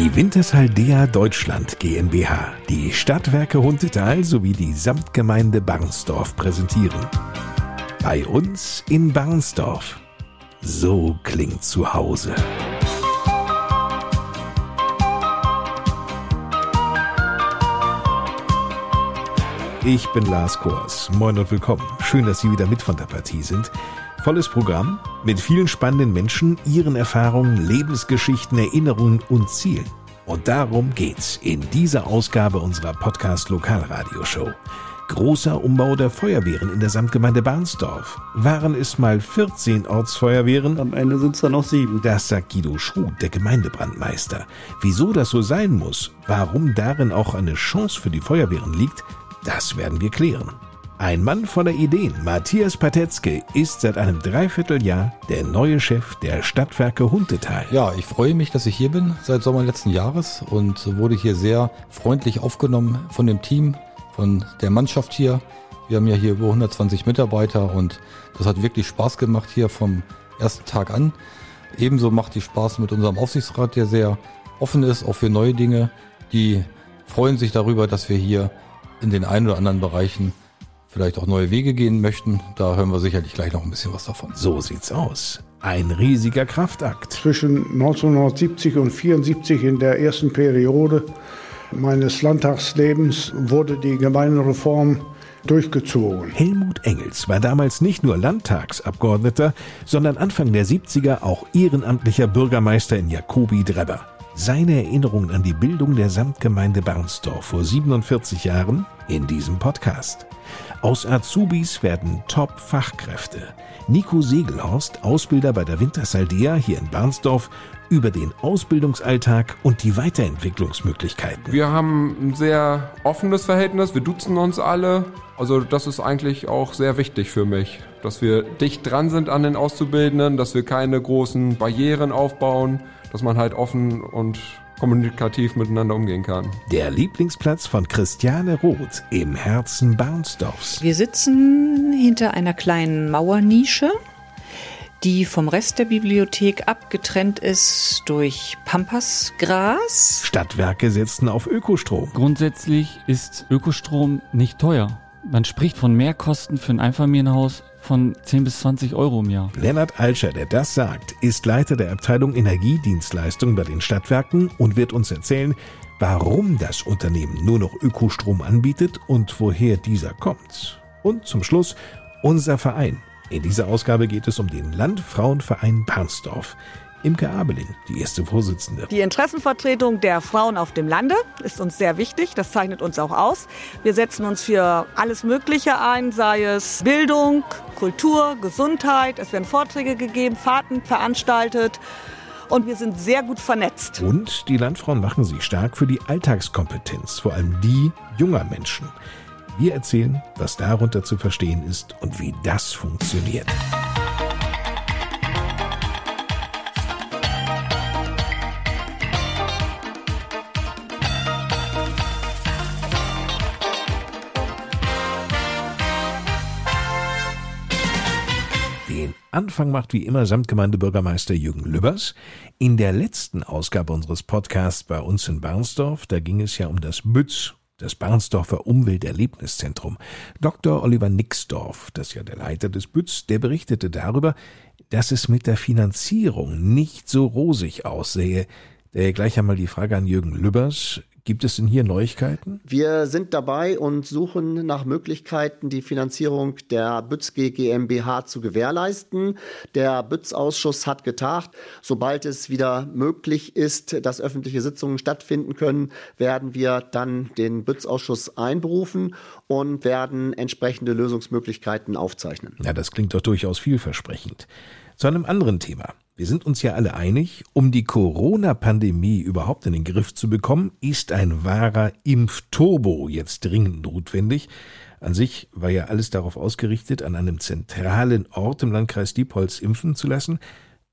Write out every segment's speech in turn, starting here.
Die Wintershaldea Deutschland GmbH, die Stadtwerke Hundetal sowie die Samtgemeinde Barnsdorf präsentieren. Bei uns in Barnsdorf. So klingt zu Hause. Ich bin Lars Kors. Moin und willkommen. Schön, dass Sie wieder mit von der Partie sind. Volles Programm mit vielen spannenden Menschen, ihren Erfahrungen, Lebensgeschichten, Erinnerungen und Zielen. Und darum geht's in dieser Ausgabe unserer Podcast Lokalradioshow. Großer Umbau der Feuerwehren in der Samtgemeinde Barnsdorf. Waren es mal 14 Ortsfeuerwehren? Am Ende sind es dann noch sieben. Das sagt Guido Schruth, der Gemeindebrandmeister. Wieso das so sein muss, warum darin auch eine Chance für die Feuerwehren liegt, das werden wir klären. Ein Mann voller Ideen, Matthias Patetzke, ist seit einem Dreivierteljahr der neue Chef der Stadtwerke Hundetal. Ja, ich freue mich, dass ich hier bin seit Sommer letzten Jahres und wurde hier sehr freundlich aufgenommen von dem Team, von der Mannschaft hier. Wir haben ja hier über 120 Mitarbeiter und das hat wirklich Spaß gemacht hier vom ersten Tag an. Ebenso macht die Spaß mit unserem Aufsichtsrat, der sehr offen ist, auch für neue Dinge. Die freuen sich darüber, dass wir hier in den ein oder anderen Bereichen vielleicht auch neue Wege gehen möchten. Da hören wir sicherlich gleich noch ein bisschen was davon. So sieht's aus. Ein riesiger Kraftakt. Zwischen 1970 und 74 in der ersten Periode meines Landtagslebens wurde die Gemeindereform durchgezogen. Helmut Engels war damals nicht nur Landtagsabgeordneter, sondern Anfang der 70er auch ehrenamtlicher Bürgermeister in Jacobi Drebber. Seine Erinnerungen an die Bildung der Samtgemeinde Barnsdorf vor 47 Jahren in diesem Podcast. Aus Azubis werden Top-Fachkräfte. Nico Segelhorst, Ausbilder bei der Wintersaldea hier in Barnsdorf, über den Ausbildungsalltag und die Weiterentwicklungsmöglichkeiten. Wir haben ein sehr offenes Verhältnis, wir duzen uns alle. Also das ist eigentlich auch sehr wichtig für mich, dass wir dicht dran sind an den Auszubildenden, dass wir keine großen Barrieren aufbauen, dass man halt offen und kommunikativ miteinander umgehen kann. Der Lieblingsplatz von Christiane Roth im Herzen Barnsdorfs. Wir sitzen hinter einer kleinen Mauernische, die vom Rest der Bibliothek abgetrennt ist durch Pampasgras. Stadtwerke setzen auf Ökostrom. Grundsätzlich ist Ökostrom nicht teuer. Man spricht von Mehrkosten für ein Einfamilienhaus von 10 bis 20 Euro im Jahr. Lennart Alscher, der das sagt, ist Leiter der Abteilung Energiedienstleistung bei den Stadtwerken und wird uns erzählen, warum das Unternehmen nur noch Ökostrom anbietet und woher dieser kommt. Und zum Schluss unser Verein. In dieser Ausgabe geht es um den Landfrauenverein Barnsdorf. Imke Abeling, die erste Vorsitzende. Die Interessenvertretung der Frauen auf dem Lande ist uns sehr wichtig. Das zeichnet uns auch aus. Wir setzen uns für alles Mögliche ein, sei es Bildung, Kultur, Gesundheit. Es werden Vorträge gegeben, Fahrten veranstaltet. Und wir sind sehr gut vernetzt. Und die Landfrauen machen sich stark für die Alltagskompetenz, vor allem die junger Menschen. Wir erzählen, was darunter zu verstehen ist und wie das funktioniert. Anfang macht wie immer Samtgemeindebürgermeister Jürgen Lübbers. In der letzten Ausgabe unseres Podcasts bei uns in Barnsdorf, da ging es ja um das Bütz, das Barnsdorfer Umwelterlebniszentrum. Dr. Oliver Nixdorf, das ist ja der Leiter des Bütz, der berichtete darüber, dass es mit der Finanzierung nicht so rosig aussehe. Daher gleich einmal die Frage an Jürgen Lübbers. Gibt es denn hier Neuigkeiten? Wir sind dabei und suchen nach Möglichkeiten, die Finanzierung der Bützg GmbH zu gewährleisten. Der Bütz-Ausschuss hat getagt. Sobald es wieder möglich ist, dass öffentliche Sitzungen stattfinden können, werden wir dann den Bütz-Ausschuss einberufen und werden entsprechende Lösungsmöglichkeiten aufzeichnen. Ja, das klingt doch durchaus vielversprechend. Zu einem anderen Thema. Wir sind uns ja alle einig, um die Corona-Pandemie überhaupt in den Griff zu bekommen, ist ein wahrer Impfturbo jetzt dringend notwendig. An sich war ja alles darauf ausgerichtet, an einem zentralen Ort im Landkreis Diepholz impfen zu lassen.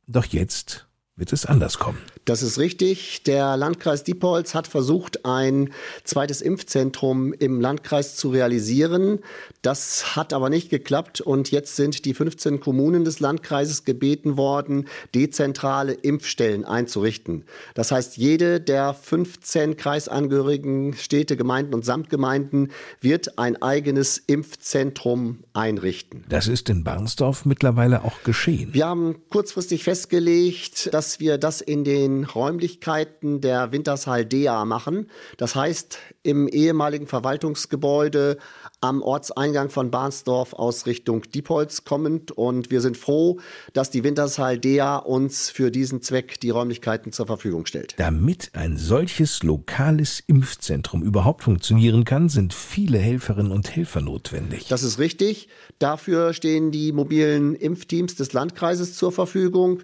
Doch jetzt wird es anders kommen. Das ist richtig. Der Landkreis Diepholz hat versucht, ein zweites Impfzentrum im Landkreis zu realisieren. Das hat aber nicht geklappt und jetzt sind die 15 Kommunen des Landkreises gebeten worden, dezentrale Impfstellen einzurichten. Das heißt, jede der 15 kreisangehörigen Städte, Gemeinden und Samtgemeinden wird ein eigenes Impfzentrum einrichten. Das ist in Barnsdorf mittlerweile auch geschehen. Wir haben kurzfristig festgelegt, dass dass wir das in den Räumlichkeiten der Wintershall DEA machen. Das heißt, im ehemaligen Verwaltungsgebäude am Ortseingang von Barnsdorf aus Richtung Diepholz kommend. Und wir sind froh, dass die Wintershall DEA uns für diesen Zweck die Räumlichkeiten zur Verfügung stellt. Damit ein solches lokales Impfzentrum überhaupt funktionieren kann, sind viele Helferinnen und Helfer notwendig. Das ist richtig. Dafür stehen die mobilen Impfteams des Landkreises zur Verfügung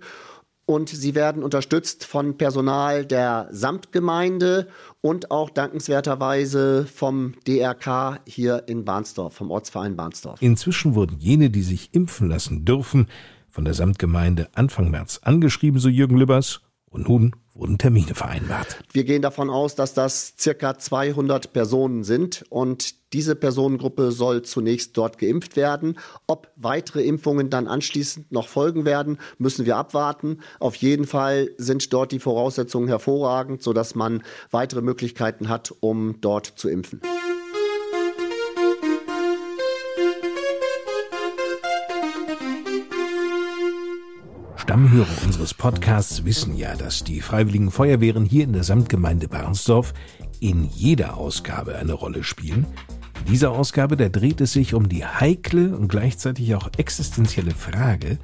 und sie werden unterstützt von Personal der Samtgemeinde und auch dankenswerterweise vom DRK hier in Barnsdorf, vom Ortsverein Barnsdorf. Inzwischen wurden jene, die sich impfen lassen dürfen, von der Samtgemeinde Anfang März angeschrieben, so Jürgen Lübbers, und nun wurden Termine vereinbart. Wir gehen davon aus, dass das circa 200 Personen sind und diese Personengruppe soll zunächst dort geimpft werden. Ob weitere Impfungen dann anschließend noch folgen werden, müssen wir abwarten. Auf jeden Fall sind dort die Voraussetzungen hervorragend, sodass man weitere Möglichkeiten hat, um dort zu impfen. Stammhörer unseres Podcasts wissen ja, dass die Freiwilligen Feuerwehren hier in der Samtgemeinde Barnsdorf in jeder Ausgabe eine Rolle spielen. In dieser Ausgabe, da dreht es sich um die heikle und gleichzeitig auch existenzielle Frage,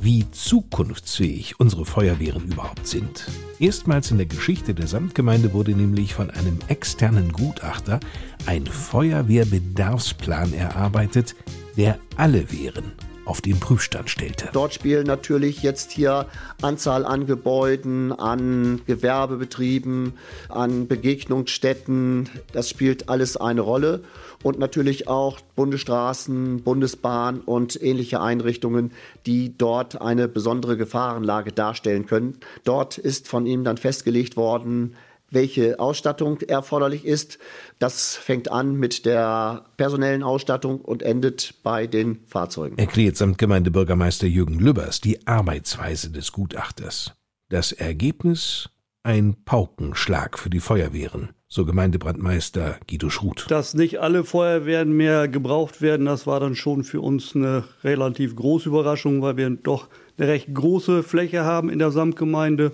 wie zukunftsfähig unsere Feuerwehren überhaupt sind. Erstmals in der Geschichte der Samtgemeinde wurde nämlich von einem externen Gutachter ein Feuerwehrbedarfsplan erarbeitet, der alle Wehren auf den Prüfstand stellte. Dort spielen natürlich jetzt hier Anzahl an Gebäuden, an Gewerbebetrieben, an Begegnungsstätten, das spielt alles eine Rolle. Und natürlich auch Bundesstraßen, Bundesbahn und ähnliche Einrichtungen, die dort eine besondere Gefahrenlage darstellen können. Dort ist von ihm dann festgelegt worden, welche Ausstattung erforderlich ist. Das fängt an mit der personellen Ausstattung und endet bei den Fahrzeugen. Erklärt Samtgemeindebürgermeister Jürgen Lübbers die Arbeitsweise des Gutachters. Das Ergebnis ein Paukenschlag für die Feuerwehren, so Gemeindebrandmeister Guido Schruth. Dass nicht alle Feuerwehren mehr gebraucht werden, das war dann schon für uns eine relativ große Überraschung, weil wir doch eine recht große Fläche haben in der Samtgemeinde.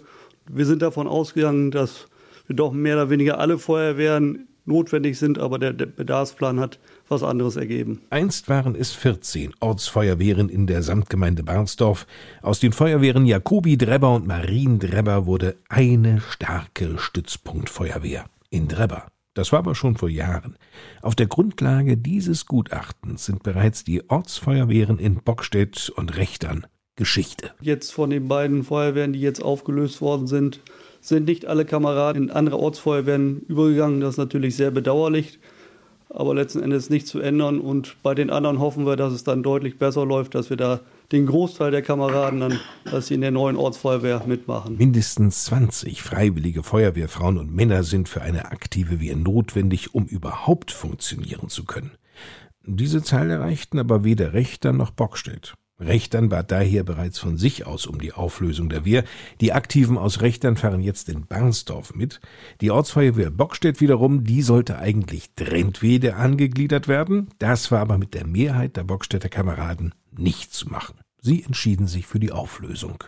Wir sind davon ausgegangen, dass doch mehr oder weniger alle Feuerwehren notwendig sind, aber der, der Bedarfsplan hat was anderes ergeben. Einst waren es 14 Ortsfeuerwehren in der Samtgemeinde Barnsdorf. Aus den Feuerwehren Jakobi Drebber und Marien Drebber wurde eine starke Stützpunktfeuerwehr in Drebber. Das war aber schon vor Jahren. Auf der Grundlage dieses Gutachtens sind bereits die Ortsfeuerwehren in Bockstedt und Rechtern Geschichte. Jetzt von den beiden Feuerwehren, die jetzt aufgelöst worden sind, sind nicht alle Kameraden in andere Ortsfeuerwehren übergegangen. Das ist natürlich sehr bedauerlich, aber letzten Endes nicht zu ändern. Und bei den anderen hoffen wir, dass es dann deutlich besser läuft, dass wir da den Großteil der Kameraden dann, dass sie in der neuen Ortsfeuerwehr mitmachen. Mindestens 20 freiwillige Feuerwehrfrauen und Männer sind für eine aktive Wehr notwendig, um überhaupt funktionieren zu können. Diese Zahl erreichten aber weder Rechter noch Bockstedt. Rechtern bat daher bereits von sich aus um die Auflösung der Wehr. Die Aktiven aus Rechtern fahren jetzt in Barnsdorf mit. Die Ortsfeuerwehr Bockstedt wiederum, die sollte eigentlich Drentwede angegliedert werden. Das war aber mit der Mehrheit der Bockstädter Kameraden nicht zu machen. Sie entschieden sich für die Auflösung.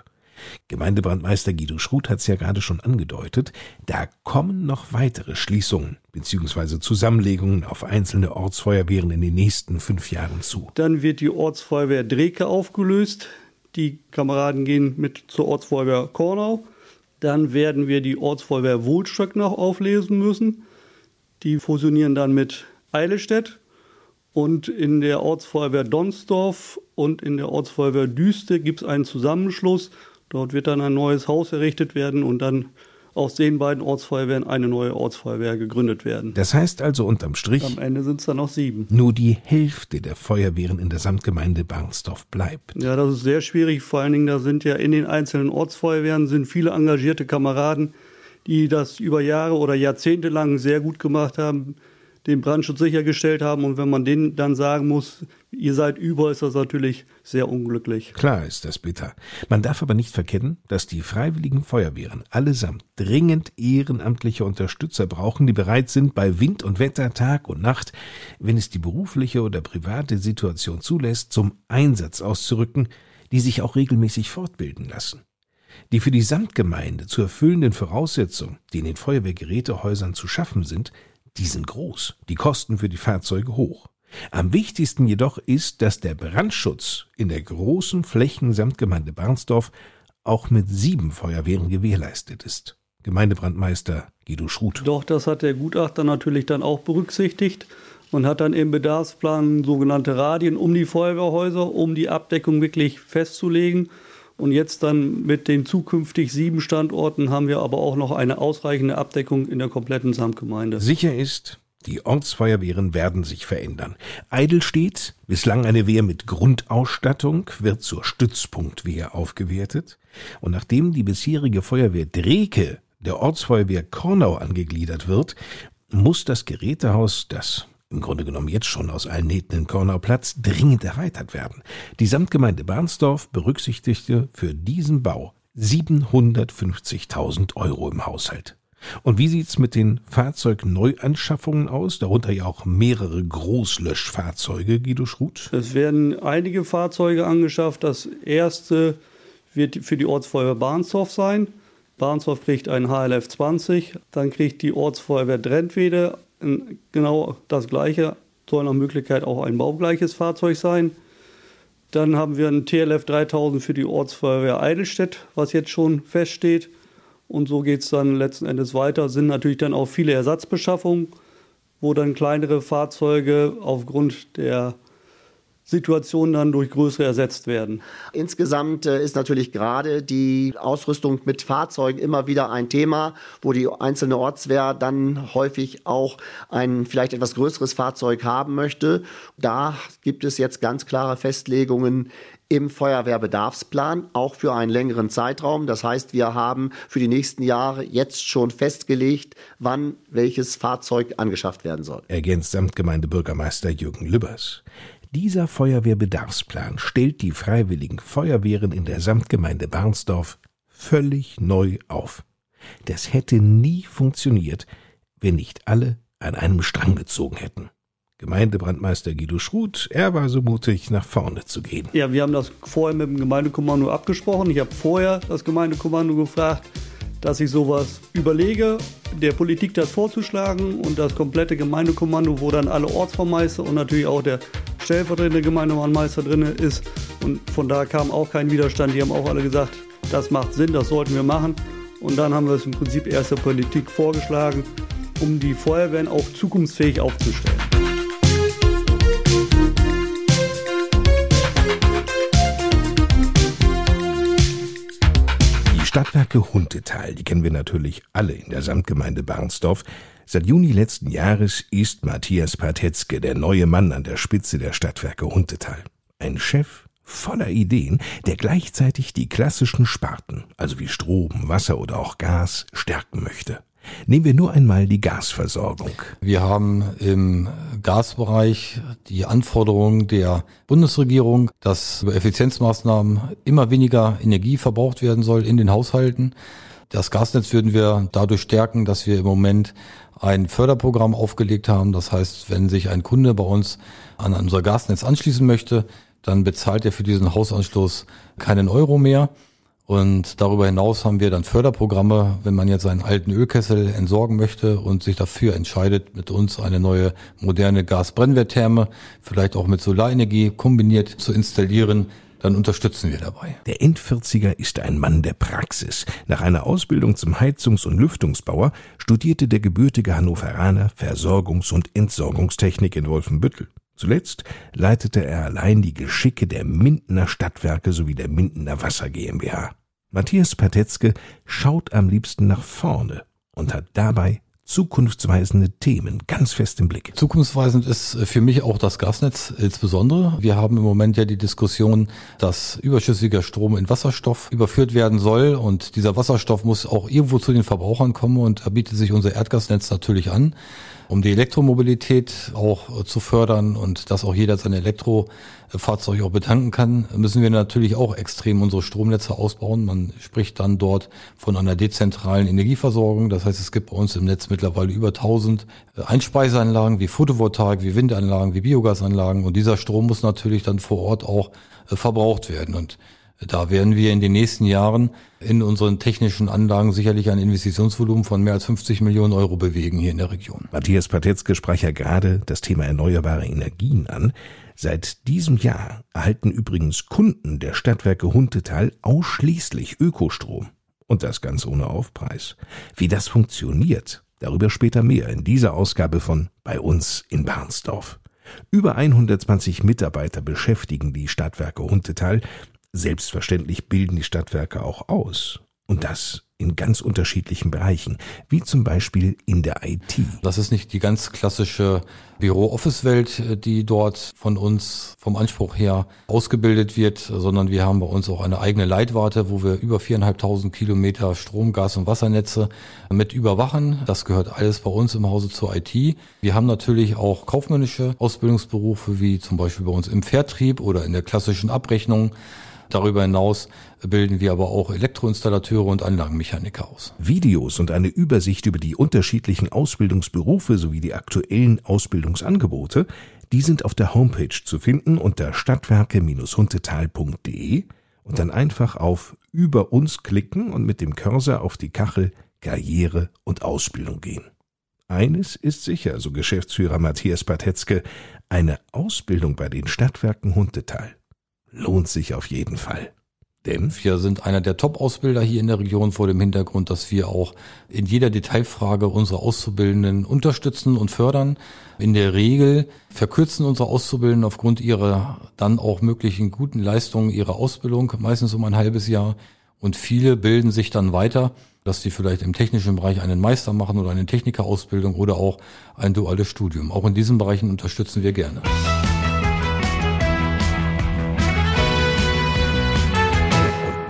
Gemeindebrandmeister Guido Schruth hat es ja gerade schon angedeutet, da kommen noch weitere Schließungen bzw. Zusammenlegungen auf einzelne Ortsfeuerwehren in den nächsten fünf Jahren zu. Dann wird die Ortsfeuerwehr Dreke aufgelöst. Die Kameraden gehen mit zur Ortsfeuerwehr Kornau. Dann werden wir die Ortsfeuerwehr Wohlstöck noch auflesen müssen. Die fusionieren dann mit Eilestedt. Und in der Ortsfeuerwehr Donsdorf und in der Ortsfeuerwehr Düste gibt es einen Zusammenschluss Dort wird dann ein neues Haus errichtet werden und dann aus den beiden Ortsfeuerwehren eine neue Ortsfeuerwehr gegründet werden. Das heißt also unterm Strich. Am Ende sind es dann noch sieben. Nur die Hälfte der Feuerwehren in der Samtgemeinde Barnsdorf bleibt. Ja, das ist sehr schwierig. Vor allen Dingen, da sind ja in den einzelnen Ortsfeuerwehren sind viele engagierte Kameraden, die das über Jahre oder Jahrzehnte lang sehr gut gemacht haben den Brandschutz sichergestellt haben. Und wenn man denen dann sagen muss, ihr seid über, ist das natürlich sehr unglücklich. Klar ist das bitter. Man darf aber nicht verkennen, dass die freiwilligen Feuerwehren allesamt dringend ehrenamtliche Unterstützer brauchen, die bereit sind, bei Wind und Wetter, Tag und Nacht, wenn es die berufliche oder private Situation zulässt, zum Einsatz auszurücken, die sich auch regelmäßig fortbilden lassen. Die für die Samtgemeinde zu erfüllenden Voraussetzungen, die in den Feuerwehrgerätehäusern zu schaffen sind, die sind groß, die Kosten für die Fahrzeuge hoch. Am wichtigsten jedoch ist, dass der Brandschutz in der großen Flächensamtgemeinde Barnsdorf auch mit sieben Feuerwehren gewährleistet ist. Gemeindebrandmeister Guido Schruth. Doch, das hat der Gutachter natürlich dann auch berücksichtigt und hat dann im Bedarfsplan sogenannte Radien um die Feuerwehrhäuser, um die Abdeckung wirklich festzulegen. Und jetzt dann mit den zukünftig sieben Standorten haben wir aber auch noch eine ausreichende Abdeckung in der kompletten Samtgemeinde. Sicher ist, die Ortsfeuerwehren werden sich verändern. Eidelstedt, bislang eine Wehr mit Grundausstattung, wird zur Stützpunktwehr aufgewertet. Und nachdem die bisherige Feuerwehr Dreke der Ortsfeuerwehr Kornau angegliedert wird, muss das Gerätehaus, das im Grunde genommen jetzt schon aus allen Nähten in Kornau Platz, dringend erweitert werden. Die Samtgemeinde Barnsdorf berücksichtigte für diesen Bau 750.000 Euro im Haushalt. Und wie sieht's mit den Fahrzeugneuanschaffungen aus? Darunter ja auch mehrere Großlöschfahrzeuge, Guido Schruth. Es werden einige Fahrzeuge angeschafft. Das erste wird für die Ortsfeuerwehr Barnsdorf sein. Barnsdorf kriegt einen HLF 20, dann kriegt die Ortsfeuerwehr Drentwede genau das gleiche, soll nach Möglichkeit auch ein baugleiches Fahrzeug sein. Dann haben wir ein TLF 3000 für die Ortsfeuerwehr Eidelstedt, was jetzt schon feststeht. Und so geht es dann letzten Endes weiter. Sind natürlich dann auch viele Ersatzbeschaffungen, wo dann kleinere Fahrzeuge aufgrund der Situationen dann durch größere ersetzt werden. Insgesamt äh, ist natürlich gerade die Ausrüstung mit Fahrzeugen immer wieder ein Thema, wo die einzelne Ortswehr dann häufig auch ein vielleicht etwas größeres Fahrzeug haben möchte. Da gibt es jetzt ganz klare Festlegungen im Feuerwehrbedarfsplan, auch für einen längeren Zeitraum. Das heißt, wir haben für die nächsten Jahre jetzt schon festgelegt, wann welches Fahrzeug angeschafft werden soll. Ergänzt Samtgemeindebürgermeister Jürgen Lübbers. Dieser Feuerwehrbedarfsplan stellt die freiwilligen Feuerwehren in der Samtgemeinde Barnsdorf völlig neu auf. Das hätte nie funktioniert, wenn nicht alle an einem Strang gezogen hätten. Gemeindebrandmeister Guido Schruth, er war so mutig, nach vorne zu gehen. Ja, wir haben das vorher mit dem Gemeindekommando abgesprochen. Ich habe vorher das Gemeindekommando gefragt, dass ich sowas überlege, der Politik das vorzuschlagen und das komplette Gemeindekommando, wo dann alle Ortsvermeister und natürlich auch der stellvertretende Gemeindemannmeister drin ist. Und von da kam auch kein Widerstand. Die haben auch alle gesagt, das macht Sinn, das sollten wir machen. Und dann haben wir es im Prinzip erst der Politik vorgeschlagen, um die Feuerwehren auch zukunftsfähig aufzustellen. Stadtwerke Huntetal, die kennen wir natürlich alle in der Samtgemeinde Barnsdorf. Seit Juni letzten Jahres ist Matthias Patetzke der neue Mann an der Spitze der Stadtwerke Huntetal. Ein Chef voller Ideen, der gleichzeitig die klassischen Sparten, also wie Strom, Wasser oder auch Gas, stärken möchte. Nehmen wir nur einmal die Gasversorgung. Wir haben im Gasbereich die Anforderung der Bundesregierung, dass über Effizienzmaßnahmen immer weniger Energie verbraucht werden soll in den Haushalten. Das Gasnetz würden wir dadurch stärken, dass wir im Moment ein Förderprogramm aufgelegt haben. Das heißt, wenn sich ein Kunde bei uns an unser Gasnetz anschließen möchte, dann bezahlt er für diesen Hausanschluss keinen Euro mehr. Und darüber hinaus haben wir dann Förderprogramme, wenn man jetzt einen alten Ölkessel entsorgen möchte und sich dafür entscheidet, mit uns eine neue moderne Gasbrennwerttherme, vielleicht auch mit Solarenergie kombiniert zu installieren, dann unterstützen wir dabei. Der Endvierziger ist ein Mann der Praxis. Nach einer Ausbildung zum Heizungs- und Lüftungsbauer studierte der gebürtige Hannoveraner Versorgungs- und Entsorgungstechnik in Wolfenbüttel. Zuletzt leitete er allein die Geschicke der Mindener Stadtwerke sowie der Mindener Wasser GmbH. Matthias Patetzke schaut am liebsten nach vorne und hat dabei zukunftsweisende Themen ganz fest im Blick. Zukunftsweisend ist für mich auch das Gasnetz insbesondere. Wir haben im Moment ja die Diskussion, dass überschüssiger Strom in Wasserstoff überführt werden soll und dieser Wasserstoff muss auch irgendwo zu den Verbrauchern kommen und da bietet sich unser Erdgasnetz natürlich an um die Elektromobilität auch zu fördern und dass auch jeder sein Elektrofahrzeug auch betanken kann, müssen wir natürlich auch extrem unsere Stromnetze ausbauen. Man spricht dann dort von einer dezentralen Energieversorgung. Das heißt, es gibt bei uns im Netz mittlerweile über 1000 Einspeiseanlagen wie Photovoltaik, wie Windanlagen, wie Biogasanlagen und dieser Strom muss natürlich dann vor Ort auch äh, verbraucht werden und da werden wir in den nächsten Jahren in unseren technischen Anlagen sicherlich ein Investitionsvolumen von mehr als 50 Millionen Euro bewegen hier in der Region. Matthias Patetzke sprach ja gerade das Thema erneuerbare Energien an. Seit diesem Jahr erhalten übrigens Kunden der Stadtwerke Huntetal ausschließlich Ökostrom. Und das ganz ohne Aufpreis. Wie das funktioniert, darüber später mehr in dieser Ausgabe von Bei uns in Barnsdorf. Über 120 Mitarbeiter beschäftigen die Stadtwerke Huntetal Selbstverständlich bilden die Stadtwerke auch aus. Und das in ganz unterschiedlichen Bereichen, wie zum Beispiel in der IT. Das ist nicht die ganz klassische Büro-Office-Welt, die dort von uns vom Anspruch her ausgebildet wird, sondern wir haben bei uns auch eine eigene Leitwarte, wo wir über viereinhalbtausend Kilometer Strom, Gas und Wassernetze mit überwachen. Das gehört alles bei uns im Hause zur IT. Wir haben natürlich auch kaufmännische Ausbildungsberufe, wie zum Beispiel bei uns im Vertrieb oder in der klassischen Abrechnung. Darüber hinaus bilden wir aber auch Elektroinstallateure und Anlagenmechaniker aus. Videos und eine Übersicht über die unterschiedlichen Ausbildungsberufe sowie die aktuellen Ausbildungsangebote, die sind auf der Homepage zu finden unter stadtwerke-huntetal.de und dann einfach auf Über uns klicken und mit dem Cursor auf die Kachel Karriere und Ausbildung gehen. Eines ist sicher, so Geschäftsführer Matthias Patetzke, eine Ausbildung bei den Stadtwerken Huntetal lohnt sich auf jeden Fall. Denn wir sind einer der Top-Ausbilder hier in der Region vor dem Hintergrund, dass wir auch in jeder Detailfrage unsere Auszubildenden unterstützen und fördern. In der Regel verkürzen unsere Auszubildenden aufgrund ihrer dann auch möglichen guten Leistungen ihre Ausbildung, meistens um ein halbes Jahr. Und viele bilden sich dann weiter, dass sie vielleicht im technischen Bereich einen Meister machen oder eine Technikerausbildung oder auch ein duales Studium. Auch in diesen Bereichen unterstützen wir gerne.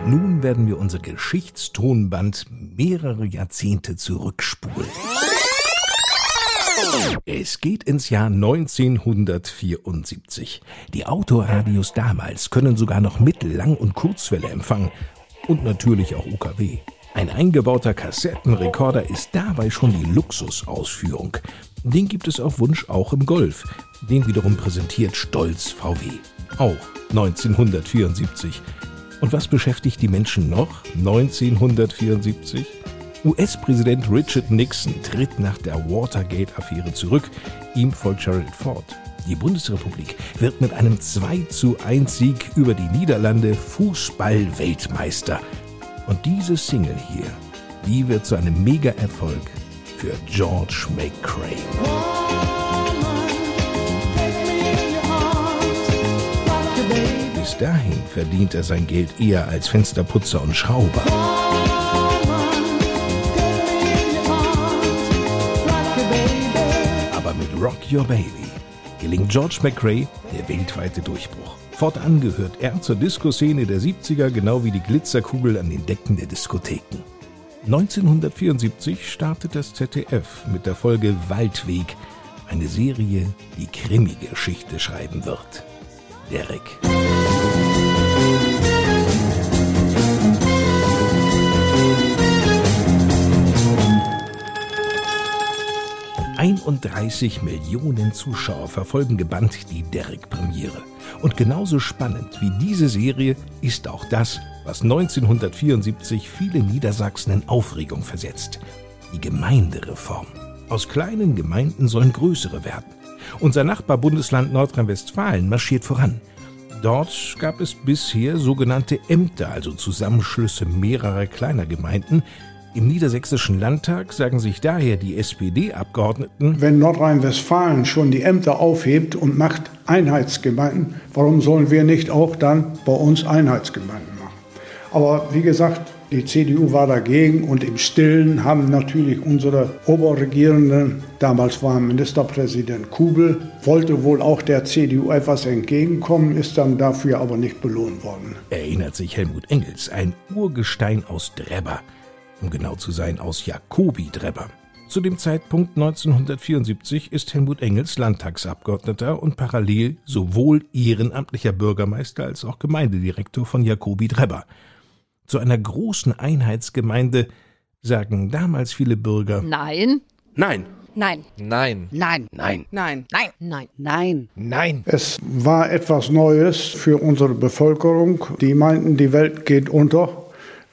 Nun werden wir unser Geschichtstonband mehrere Jahrzehnte zurückspulen. Es geht ins Jahr 1974. Die Autoradios damals können sogar noch Mittel-, Lang- und Kurzwelle empfangen. Und natürlich auch UKW. Ein eingebauter Kassettenrekorder ist dabei schon die Luxusausführung. Den gibt es auf Wunsch auch im Golf. Den wiederum präsentiert stolz VW. Auch 1974. Und was beschäftigt die Menschen noch 1974? US-Präsident Richard Nixon tritt nach der Watergate-Affäre zurück. Ihm folgt Gerald Ford. Die Bundesrepublik wird mit einem 2 zu 1 Sieg über die Niederlande Fußball-Weltmeister. Und diese Single hier, die wird zu einem Mega-Erfolg für George McCrae. Dahin verdient er sein Geld eher als Fensterputzer und Schrauber. Aber mit Rock Your Baby gelingt George McRae der weltweite Durchbruch. Fortan gehört er zur Disco-Szene der 70er, genau wie die Glitzerkugel an den Decken der Diskotheken. 1974 startet das ZDF mit der Folge Waldweg, eine Serie, die Krimi-Geschichte schreiben wird. Derek. 31 Millionen Zuschauer verfolgen gebannt die Derrick-Premiere. Und genauso spannend wie diese Serie ist auch das, was 1974 viele Niedersachsen in Aufregung versetzt. Die Gemeindereform. Aus kleinen Gemeinden sollen größere werden. Unser Nachbarbundesland Nordrhein-Westfalen marschiert voran. Dort gab es bisher sogenannte Ämter, also Zusammenschlüsse mehrerer kleiner Gemeinden, im Niedersächsischen Landtag sagen sich daher die SPD-Abgeordneten, wenn Nordrhein-Westfalen schon die Ämter aufhebt und macht Einheitsgemeinden, warum sollen wir nicht auch dann bei uns Einheitsgemeinden machen? Aber wie gesagt, die CDU war dagegen und im Stillen haben natürlich unsere Oberregierenden, damals war Ministerpräsident Kubel, wollte wohl auch der CDU etwas entgegenkommen, ist dann dafür aber nicht belohnt worden. Erinnert sich Helmut Engels, ein Urgestein aus Drebber, um genau zu sein aus Jakobi Drebber. Zu dem Zeitpunkt 1974 ist Helmut Engels Landtagsabgeordneter und parallel sowohl ehrenamtlicher Bürgermeister als auch Gemeindedirektor von Jakobi Drebber. Zu einer großen Einheitsgemeinde sagen damals viele Bürger Nein. Nein. Nein. Nein. Nein. Nein. Nein. Nein. Nein. Nein. Nein. Es war etwas Neues für unsere Bevölkerung. Die meinten, die Welt geht unter,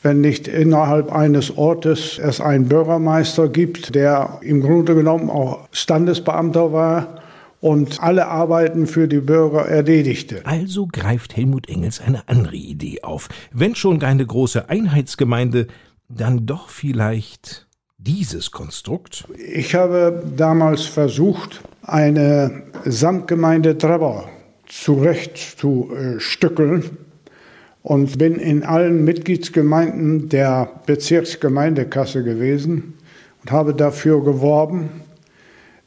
wenn nicht innerhalb eines Ortes es einen Bürgermeister gibt, der im Grunde genommen auch Standesbeamter war und alle Arbeiten für die Bürger erledigte. Also greift Helmut Engels eine andere Idee auf. Wenn schon keine große Einheitsgemeinde, dann doch vielleicht dieses Konstrukt? Ich habe damals versucht, eine Samtgemeinde Trebber zurechtzustückeln und bin in allen Mitgliedsgemeinden der Bezirksgemeindekasse gewesen und habe dafür geworben.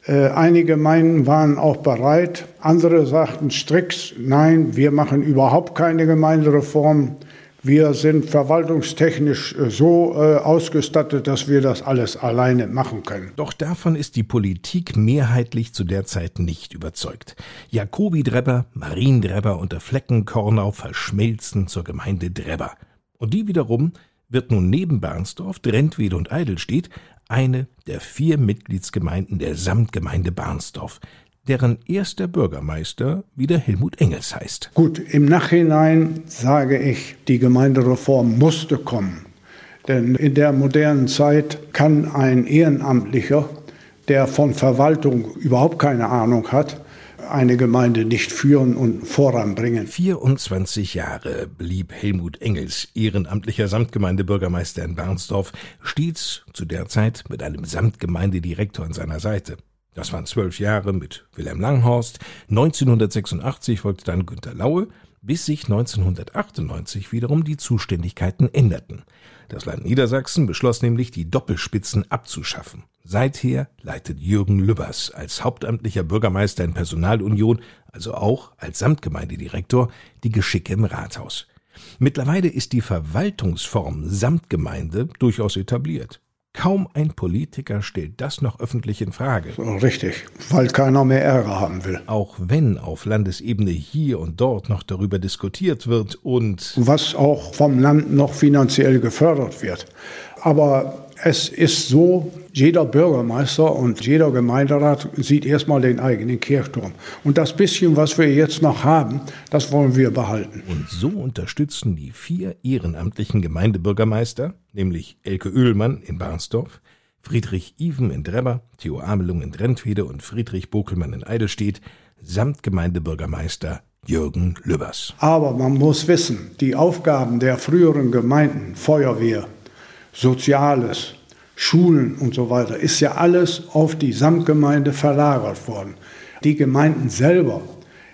Äh, einige Gemeinden waren auch bereit, andere sagten strikt, nein, wir machen überhaupt keine Gemeindereform. Wir sind verwaltungstechnisch äh, so äh, ausgestattet, dass wir das alles alleine machen können. Doch davon ist die Politik mehrheitlich zu der Zeit nicht überzeugt. Jakobi Drebber, Marien Drebber und der Flecken Kornau verschmelzen zur Gemeinde Drebber. Und die wiederum wird nun neben Barnsdorf, Drentwede und Eidelstedt eine der vier Mitgliedsgemeinden der Samtgemeinde Barnsdorf, deren erster Bürgermeister wieder Helmut Engels heißt. Gut, im Nachhinein sage ich, die Gemeindereform musste kommen. Denn in der modernen Zeit kann ein Ehrenamtlicher, der von Verwaltung überhaupt keine Ahnung hat, eine Gemeinde nicht führen und voranbringen. 24 Jahre blieb Helmut Engels ehrenamtlicher Samtgemeindebürgermeister in Barnsdorf, stets zu der Zeit mit einem Samtgemeindedirektor an seiner Seite. Das waren zwölf Jahre mit Wilhelm Langhorst. 1986 folgte dann Günter Laue, bis sich 1998 wiederum die Zuständigkeiten änderten. Das Land Niedersachsen beschloss nämlich, die Doppelspitzen abzuschaffen. Seither leitet Jürgen Lübbers als hauptamtlicher Bürgermeister in Personalunion, also auch als Samtgemeindedirektor, die Geschicke im Rathaus. Mittlerweile ist die Verwaltungsform Samtgemeinde durchaus etabliert. Kaum ein Politiker stellt das noch öffentlich in Frage. Richtig, weil keiner mehr Ärger haben will. Auch wenn auf Landesebene hier und dort noch darüber diskutiert wird und was auch vom Land noch finanziell gefördert wird. Aber es ist so, jeder Bürgermeister und jeder Gemeinderat sieht erstmal den eigenen Kirchturm. Und das bisschen, was wir jetzt noch haben, das wollen wir behalten. Und so unterstützen die vier ehrenamtlichen Gemeindebürgermeister, nämlich Elke Oehlmann in Barnsdorf, Friedrich Iven in Drebber, Theo Amelung in Drentwede und Friedrich Bokelmann in Eidelstedt, samt Gemeindebürgermeister Jürgen Lübbers. Aber man muss wissen, die Aufgaben der früheren Gemeinden, Feuerwehr, Soziales, Schulen und so weiter, ist ja alles auf die Samtgemeinde verlagert worden. Die Gemeinden selber,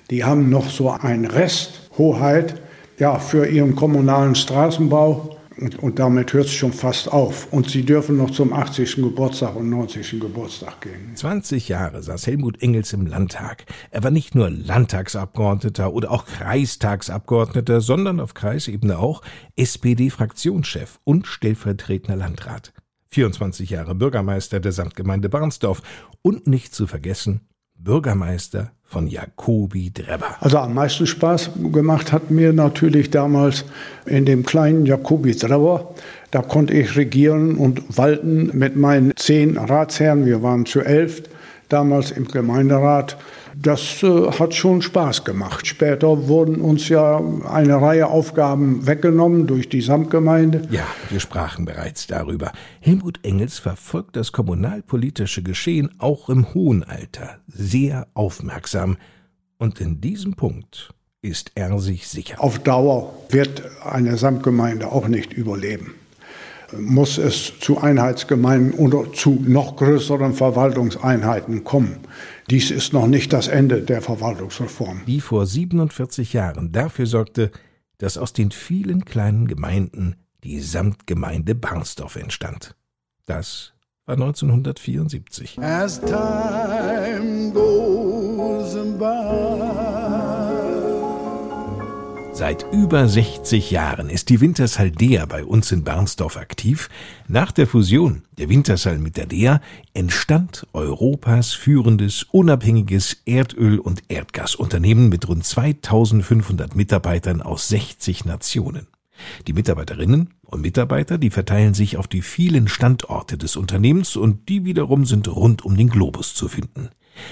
die haben noch so ein Resthoheit ja, für ihren kommunalen Straßenbau und, damit hört es schon fast auf. Und sie dürfen noch zum 80. Geburtstag und 90. Geburtstag gehen. 20 Jahre saß Helmut Engels im Landtag. Er war nicht nur Landtagsabgeordneter oder auch Kreistagsabgeordneter, sondern auf Kreisebene auch SPD-Fraktionschef und stellvertretender Landrat. 24 Jahre Bürgermeister der Samtgemeinde Barnsdorf und nicht zu vergessen Bürgermeister von Jakobi Drebber. Also am meisten Spaß gemacht hat mir natürlich damals in dem kleinen Jakobi Drebber. Da konnte ich regieren und walten mit meinen zehn Ratsherren. Wir waren zu elf damals im Gemeinderat. Das äh, hat schon Spaß gemacht. Später wurden uns ja eine Reihe Aufgaben weggenommen durch die Samtgemeinde. Ja, wir sprachen bereits darüber. Helmut Engels verfolgt das kommunalpolitische Geschehen auch im hohen Alter sehr aufmerksam. Und in diesem Punkt ist er sich sicher. Auf Dauer wird eine Samtgemeinde auch nicht überleben muss es zu Einheitsgemeinden oder zu noch größeren Verwaltungseinheiten kommen. Dies ist noch nicht das Ende der Verwaltungsreform. Die vor 47 Jahren dafür sorgte, dass aus den vielen kleinen Gemeinden die Samtgemeinde Barnsdorf entstand. Das war 1974. As time goes by. Seit über 60 Jahren ist die Wintershall Dea bei uns in Barnsdorf aktiv. Nach der Fusion der Wintershall mit der Dea entstand Europas führendes unabhängiges Erdöl- und Erdgasunternehmen mit rund 2500 Mitarbeitern aus 60 Nationen. Die Mitarbeiterinnen und Mitarbeiter, die verteilen sich auf die vielen Standorte des Unternehmens und die wiederum sind rund um den Globus zu finden.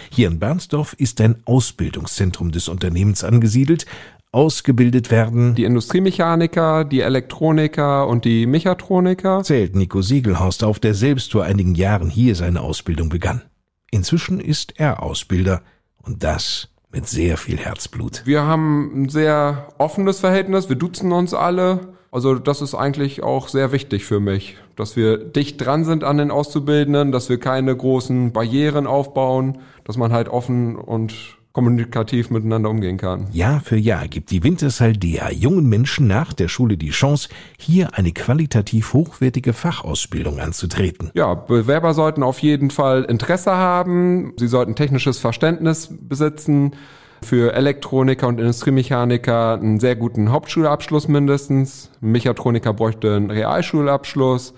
Hier in Bernsdorf ist ein Ausbildungszentrum des Unternehmens angesiedelt, ausgebildet werden. Die Industriemechaniker, die Elektroniker und die Mechatroniker. Zählt Nico Siegelhorst auf, der selbst vor einigen Jahren hier seine Ausbildung begann. Inzwischen ist er Ausbilder und das mit sehr viel Herzblut. Wir haben ein sehr offenes Verhältnis, wir duzen uns alle. Also das ist eigentlich auch sehr wichtig für mich, dass wir dicht dran sind an den Auszubildenden, dass wir keine großen Barrieren aufbauen, dass man halt offen und kommunikativ miteinander umgehen kann. Jahr für Jahr gibt die Wintersaldea jungen Menschen nach der Schule die Chance, hier eine qualitativ hochwertige Fachausbildung anzutreten. Ja, Bewerber sollten auf jeden Fall Interesse haben, sie sollten technisches Verständnis besitzen, für Elektroniker und Industriemechaniker einen sehr guten Hauptschulabschluss mindestens. Ein Mechatroniker bräuchte einen Realschulabschluss.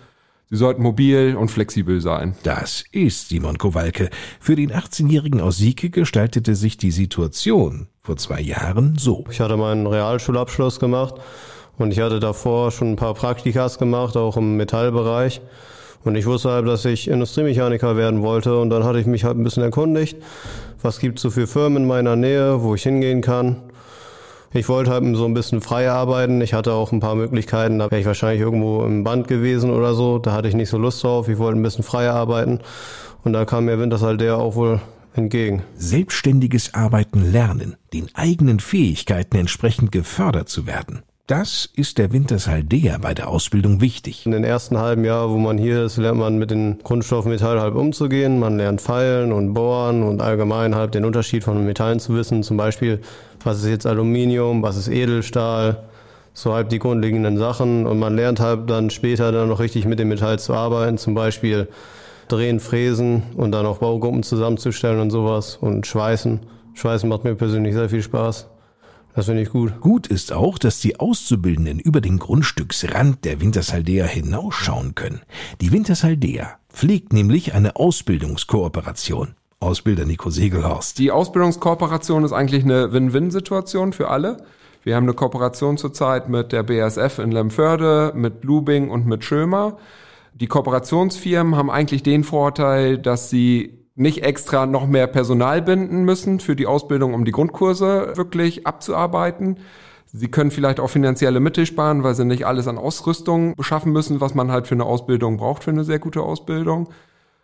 Sie sollten mobil und flexibel sein. Das ist Simon Kowalke. Für den 18-Jährigen aus Sieke gestaltete sich die Situation vor zwei Jahren so. Ich hatte meinen Realschulabschluss gemacht und ich hatte davor schon ein paar Praktikas gemacht, auch im Metallbereich. Und ich wusste halt, dass ich Industriemechaniker werden wollte und dann hatte ich mich halt ein bisschen erkundigt, was gibt es so für Firmen in meiner Nähe, wo ich hingehen kann. Ich wollte halt so ein bisschen frei arbeiten. Ich hatte auch ein paar Möglichkeiten. Da wäre ich wahrscheinlich irgendwo im Band gewesen oder so. Da hatte ich nicht so Lust drauf. Ich wollte ein bisschen frei arbeiten. Und da kam mir Wintersal der auch wohl entgegen. Selbstständiges Arbeiten lernen, den eigenen Fähigkeiten entsprechend gefördert zu werden. Das ist der Wintershaldea bei der Ausbildung wichtig. In den ersten halben Jahr, wo man hier ist, lernt man mit den Grundstoffen Metall halb umzugehen. Man lernt feilen und bohren und allgemein halb den Unterschied von Metallen zu wissen. Zum Beispiel, was ist jetzt Aluminium, was ist Edelstahl, so halb die grundlegenden Sachen. Und man lernt halt dann später dann noch richtig mit dem Metall zu arbeiten. Zum Beispiel drehen, fräsen und dann auch Baugruppen zusammenzustellen und sowas und schweißen. Schweißen macht mir persönlich sehr viel Spaß. Das finde ich gut. Gut ist auch, dass die Auszubildenden über den Grundstücksrand der Wintersaldea hinausschauen können. Die Wintersaldea pflegt nämlich eine Ausbildungskooperation. Ausbilder Nico Segelhorst. Die Ausbildungskooperation ist eigentlich eine Win-Win-Situation für alle. Wir haben eine Kooperation zurzeit mit der BASF in Lemförde, mit Lubing und mit Schömer. Die Kooperationsfirmen haben eigentlich den Vorteil, dass sie nicht extra noch mehr Personal binden müssen für die Ausbildung, um die Grundkurse wirklich abzuarbeiten. Sie können vielleicht auch finanzielle Mittel sparen, weil sie nicht alles an Ausrüstung beschaffen müssen, was man halt für eine Ausbildung braucht, für eine sehr gute Ausbildung.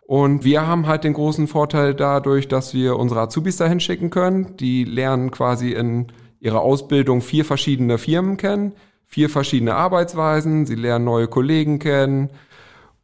Und wir haben halt den großen Vorteil dadurch, dass wir unsere Azubis dahin schicken können. Die lernen quasi in ihrer Ausbildung vier verschiedene Firmen kennen, vier verschiedene Arbeitsweisen. Sie lernen neue Kollegen kennen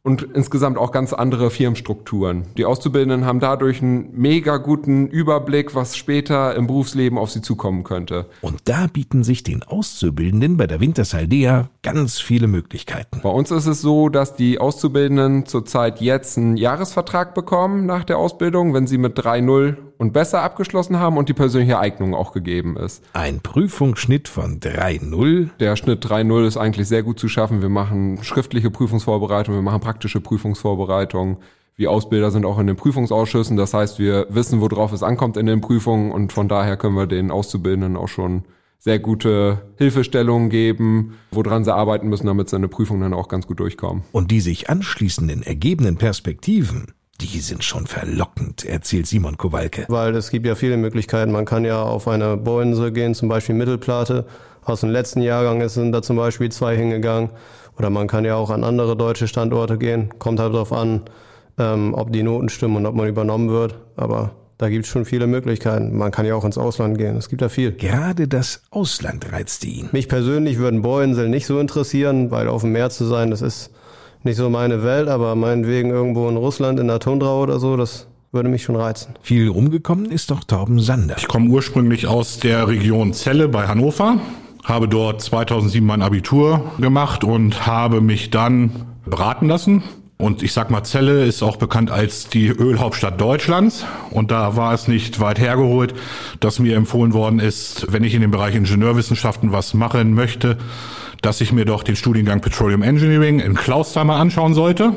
und insgesamt auch ganz andere Firmenstrukturen. Die Auszubildenden haben dadurch einen mega guten Überblick, was später im Berufsleben auf sie zukommen könnte. Und da bieten sich den Auszubildenden bei der Wintersaldea ganz viele Möglichkeiten. Bei uns ist es so, dass die Auszubildenden zurzeit jetzt einen Jahresvertrag bekommen nach der Ausbildung, wenn sie mit 3.0 und besser abgeschlossen haben und die persönliche Eignung auch gegeben ist. Ein Prüfungsschnitt von 3.0. Der Schnitt 3.0 ist eigentlich sehr gut zu schaffen. Wir machen schriftliche Prüfungsvorbereitung, wir machen praktische Prüfungsvorbereitung. Wir Ausbilder sind auch in den Prüfungsausschüssen. Das heißt, wir wissen, worauf es ankommt in den Prüfungen und von daher können wir den Auszubildenden auch schon sehr gute Hilfestellungen geben, woran sie arbeiten müssen, damit sie in der Prüfung dann auch ganz gut durchkommen. Und die sich anschließenden ergebenden Perspektiven die sind schon verlockend, erzählt Simon Kowalke. Weil es gibt ja viele Möglichkeiten. Man kann ja auf eine Bohrinsel gehen, zum Beispiel Mittelplate. Aus dem letzten Jahrgang sind da zum Beispiel zwei hingegangen. Oder man kann ja auch an andere deutsche Standorte gehen. Kommt halt darauf an, ähm, ob die Noten stimmen und ob man übernommen wird. Aber da gibt es schon viele Möglichkeiten. Man kann ja auch ins Ausland gehen. Es gibt da viel. Gerade das Ausland reizte ihn. Mich persönlich würden Bohrinseln nicht so interessieren, weil auf dem Meer zu sein, das ist nicht so meine Welt, aber meinetwegen irgendwo in Russland in der Tundra oder so, das würde mich schon reizen. Viel rumgekommen ist doch Torben Sander. Ich komme ursprünglich aus der Region Celle bei Hannover, habe dort 2007 mein Abitur gemacht und habe mich dann beraten lassen. Und ich sag mal, Celle ist auch bekannt als die Ölhauptstadt Deutschlands. Und da war es nicht weit hergeholt, dass mir empfohlen worden ist, wenn ich in dem Bereich Ingenieurwissenschaften was machen möchte, dass ich mir doch den Studiengang Petroleum Engineering in Klausheimer anschauen sollte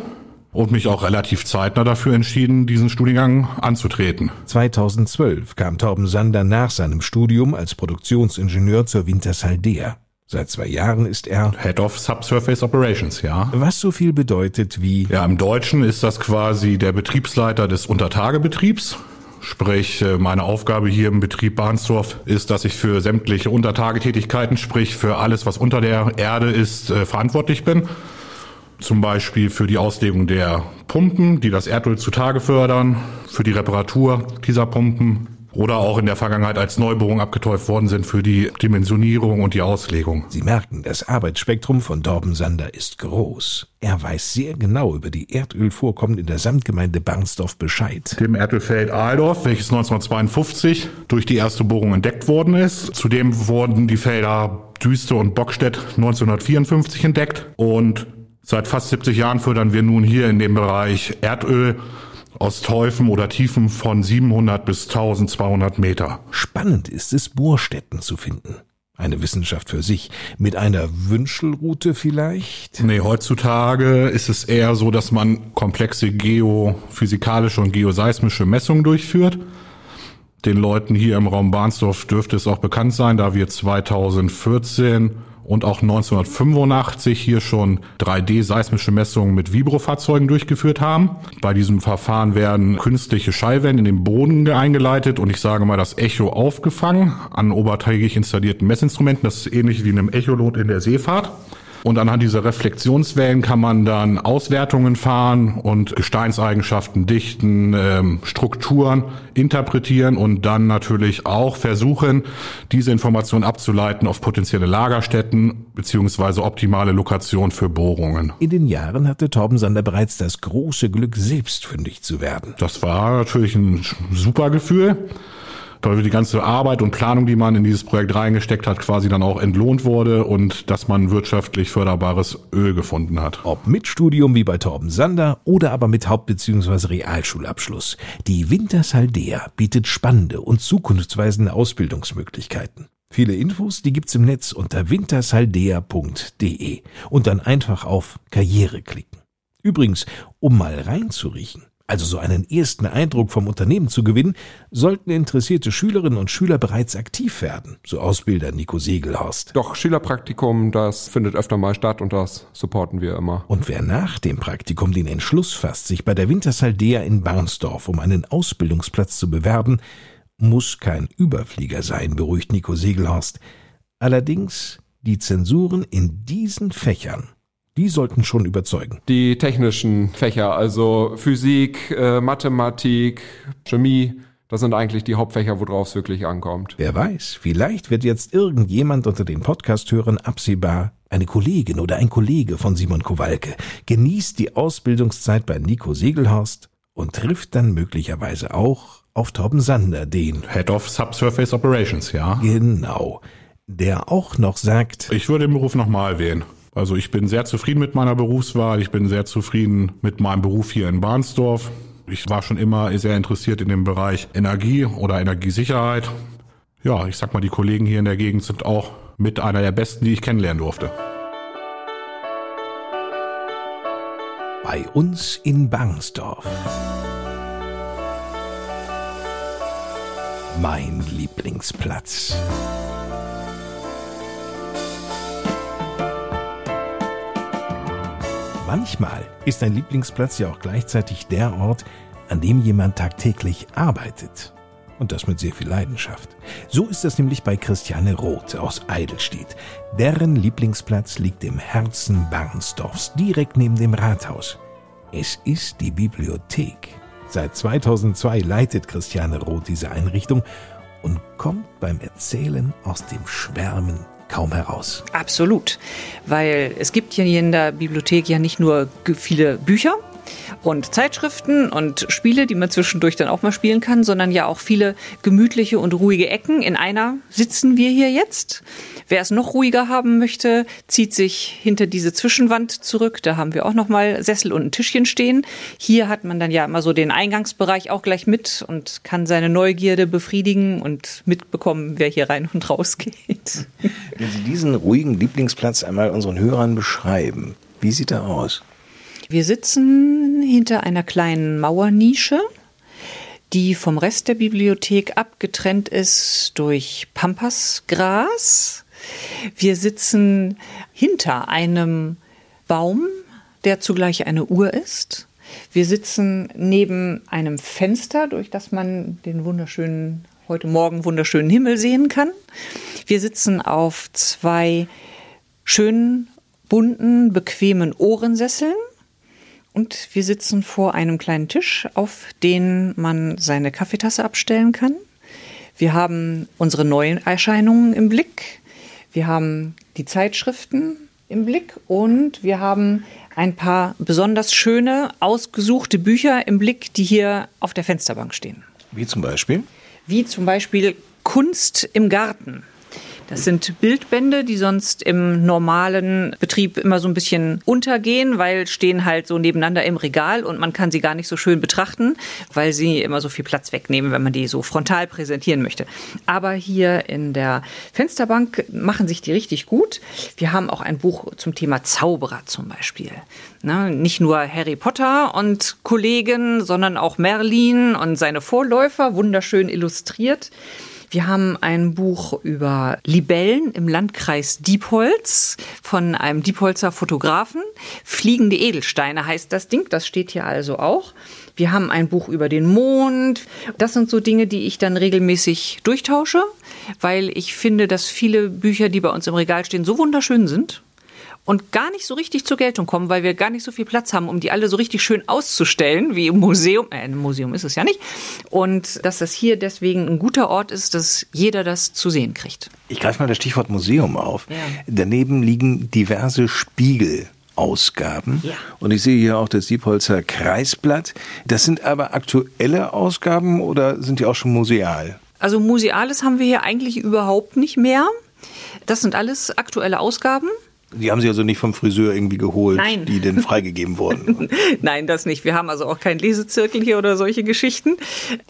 und mich auch relativ zeitnah dafür entschieden, diesen Studiengang anzutreten. 2012 kam Torben Sander nach seinem Studium als Produktionsingenieur zur Wintershaldea. Seit zwei Jahren ist er Head of Subsurface Operations, ja. Was so viel bedeutet wie Ja, im Deutschen ist das quasi der Betriebsleiter des Untertagebetriebs. Sprich, äh, meine Aufgabe hier im Betrieb Bahnsdorf ist, dass ich für sämtliche Untertagetätigkeiten, sprich für alles, was unter der Erde ist, äh, verantwortlich bin. Zum Beispiel für die Auslegung der Pumpen, die das Erdöl zutage fördern, für die Reparatur dieser Pumpen oder auch in der Vergangenheit als Neubohrungen abgetäuft worden sind für die Dimensionierung und die Auslegung. Sie merken, das Arbeitsspektrum von Torben Sander ist groß. Er weiß sehr genau über die Erdölvorkommen in der Samtgemeinde Barnsdorf Bescheid. Dem Erdölfeld Aaldorf, welches 1952 durch die erste Bohrung entdeckt worden ist. Zudem wurden die Felder Düste und Bockstedt 1954 entdeckt und Seit fast 70 Jahren fördern wir nun hier in dem Bereich Erdöl aus Teufen oder Tiefen von 700 bis 1200 Meter. Spannend ist es, Bohrstätten zu finden. Eine Wissenschaft für sich. Mit einer Wünschelroute vielleicht? Nee, heutzutage ist es eher so, dass man komplexe geophysikalische und geoseismische Messungen durchführt. Den Leuten hier im Raum Barnsdorf dürfte es auch bekannt sein, da wir 2014 und auch 1985 hier schon 3D-seismische Messungen mit Vibrofahrzeugen durchgeführt haben. Bei diesem Verfahren werden künstliche Schallwellen in den Boden eingeleitet und ich sage mal das Echo aufgefangen an obertägig installierten Messinstrumenten. Das ist ähnlich wie in einem Echolot in der Seefahrt. Und anhand dieser Reflexionswellen kann man dann Auswertungen fahren und Gesteinseigenschaften, Dichten, ähm, Strukturen interpretieren und dann natürlich auch versuchen, diese Informationen abzuleiten auf potenzielle Lagerstätten beziehungsweise optimale Lokation für Bohrungen. In den Jahren hatte Torben Sander bereits das große Glück, selbst fündig zu werden. Das war natürlich ein super Gefühl die ganze Arbeit und Planung, die man in dieses Projekt reingesteckt hat, quasi dann auch entlohnt wurde und dass man wirtschaftlich förderbares Öl gefunden hat. Ob mit Studium wie bei Torben Sander oder aber mit Haupt- bzw. Realschulabschluss. Die Wintershaldea bietet spannende und zukunftsweisende Ausbildungsmöglichkeiten. Viele Infos, die gibt's im Netz unter wintershaldea.de und dann einfach auf Karriere klicken. Übrigens, um mal reinzuriechen, also so einen ersten Eindruck vom Unternehmen zu gewinnen, sollten interessierte Schülerinnen und Schüler bereits aktiv werden, so Ausbilder Nico Segelhorst. Doch Schülerpraktikum, das findet öfter mal statt und das supporten wir immer. Und wer nach dem Praktikum den Entschluss fasst, sich bei der Wintersaldea in Barnsdorf um einen Ausbildungsplatz zu bewerben, muss kein Überflieger sein, beruhigt Nico Segelhorst. Allerdings die Zensuren in diesen Fächern die sollten schon überzeugen. Die technischen Fächer, also Physik, äh, Mathematik, Chemie, das sind eigentlich die Hauptfächer, worauf es wirklich ankommt. Wer weiß, vielleicht wird jetzt irgendjemand unter den Podcast-Hörern absehbar eine Kollegin oder ein Kollege von Simon Kowalke, genießt die Ausbildungszeit bei Nico Segelhorst und trifft dann möglicherweise auch auf Torben Sander, den Head of Subsurface Operations, ja. Genau. Der auch noch sagt, ich würde den Beruf nochmal wählen. Also ich bin sehr zufrieden mit meiner Berufswahl. Ich bin sehr zufrieden mit meinem Beruf hier in Barnsdorf. Ich war schon immer sehr interessiert in dem Bereich Energie oder Energiesicherheit. Ja, ich sag mal, die Kollegen hier in der Gegend sind auch mit einer der besten, die ich kennenlernen durfte. Bei uns in Barnsdorf. Mein Lieblingsplatz. Manchmal ist ein Lieblingsplatz ja auch gleichzeitig der Ort, an dem jemand tagtäglich arbeitet. Und das mit sehr viel Leidenschaft. So ist es nämlich bei Christiane Roth aus Eidelstedt. Deren Lieblingsplatz liegt im Herzen Barnsdorfs, direkt neben dem Rathaus. Es ist die Bibliothek. Seit 2002 leitet Christiane Roth diese Einrichtung und kommt beim Erzählen aus dem Schwärmen kaum heraus. Absolut, weil es gibt hier in der Bibliothek ja nicht nur viele Bücher, und Zeitschriften und Spiele, die man zwischendurch dann auch mal spielen kann, sondern ja auch viele gemütliche und ruhige Ecken. In einer sitzen wir hier jetzt. Wer es noch ruhiger haben möchte, zieht sich hinter diese Zwischenwand zurück. Da haben wir auch noch mal Sessel und ein Tischchen stehen. Hier hat man dann ja immer so den Eingangsbereich auch gleich mit und kann seine Neugierde befriedigen und mitbekommen, wer hier rein und raus geht. Wenn Sie diesen ruhigen Lieblingsplatz einmal unseren Hörern beschreiben, wie sieht er aus? Wir sitzen hinter einer kleinen Mauernische, die vom Rest der Bibliothek abgetrennt ist durch Pampasgras. Wir sitzen hinter einem Baum, der zugleich eine Uhr ist. Wir sitzen neben einem Fenster, durch das man den wunderschönen, heute Morgen wunderschönen Himmel sehen kann. Wir sitzen auf zwei schönen, bunten, bequemen Ohrensesseln. Und wir sitzen vor einem kleinen Tisch, auf den man seine Kaffeetasse abstellen kann. Wir haben unsere neuen Erscheinungen im Blick. Wir haben die Zeitschriften im Blick und wir haben ein paar besonders schöne, ausgesuchte Bücher im Blick, die hier auf der Fensterbank stehen. Wie zum Beispiel? Wie zum Beispiel Kunst im Garten das sind Bildbände, die sonst im normalen Betrieb immer so ein bisschen untergehen, weil stehen halt so nebeneinander im Regal und man kann sie gar nicht so schön betrachten, weil sie immer so viel Platz wegnehmen, wenn man die so frontal präsentieren möchte. Aber hier in der Fensterbank machen sich die richtig gut. Wir haben auch ein Buch zum Thema Zauberer zum Beispiel. Ne, nicht nur Harry Potter und Kollegen, sondern auch Merlin und seine Vorläufer, wunderschön illustriert. Wir haben ein Buch über Libellen im Landkreis Diepholz von einem Diepholzer Fotografen. Fliegende Edelsteine heißt das Ding, das steht hier also auch. Wir haben ein Buch über den Mond. Das sind so Dinge, die ich dann regelmäßig durchtausche, weil ich finde, dass viele Bücher, die bei uns im Regal stehen, so wunderschön sind und gar nicht so richtig zur Geltung kommen, weil wir gar nicht so viel Platz haben, um die alle so richtig schön auszustellen, wie im Museum. Äh, ein Museum ist es ja nicht. Und dass das hier deswegen ein guter Ort ist, dass jeder das zu sehen kriegt. Ich greife mal das Stichwort Museum auf. Ja. Daneben liegen diverse Spiegel. Ausgaben. Ja. Und ich sehe hier auch das Siebholzer Kreisblatt. Das sind aber aktuelle Ausgaben oder sind die auch schon museal? Also Museales haben wir hier eigentlich überhaupt nicht mehr. Das sind alles aktuelle Ausgaben. Die haben Sie also nicht vom Friseur irgendwie geholt, Nein. die denn freigegeben wurden? Nein, das nicht. Wir haben also auch keinen Lesezirkel hier oder solche Geschichten.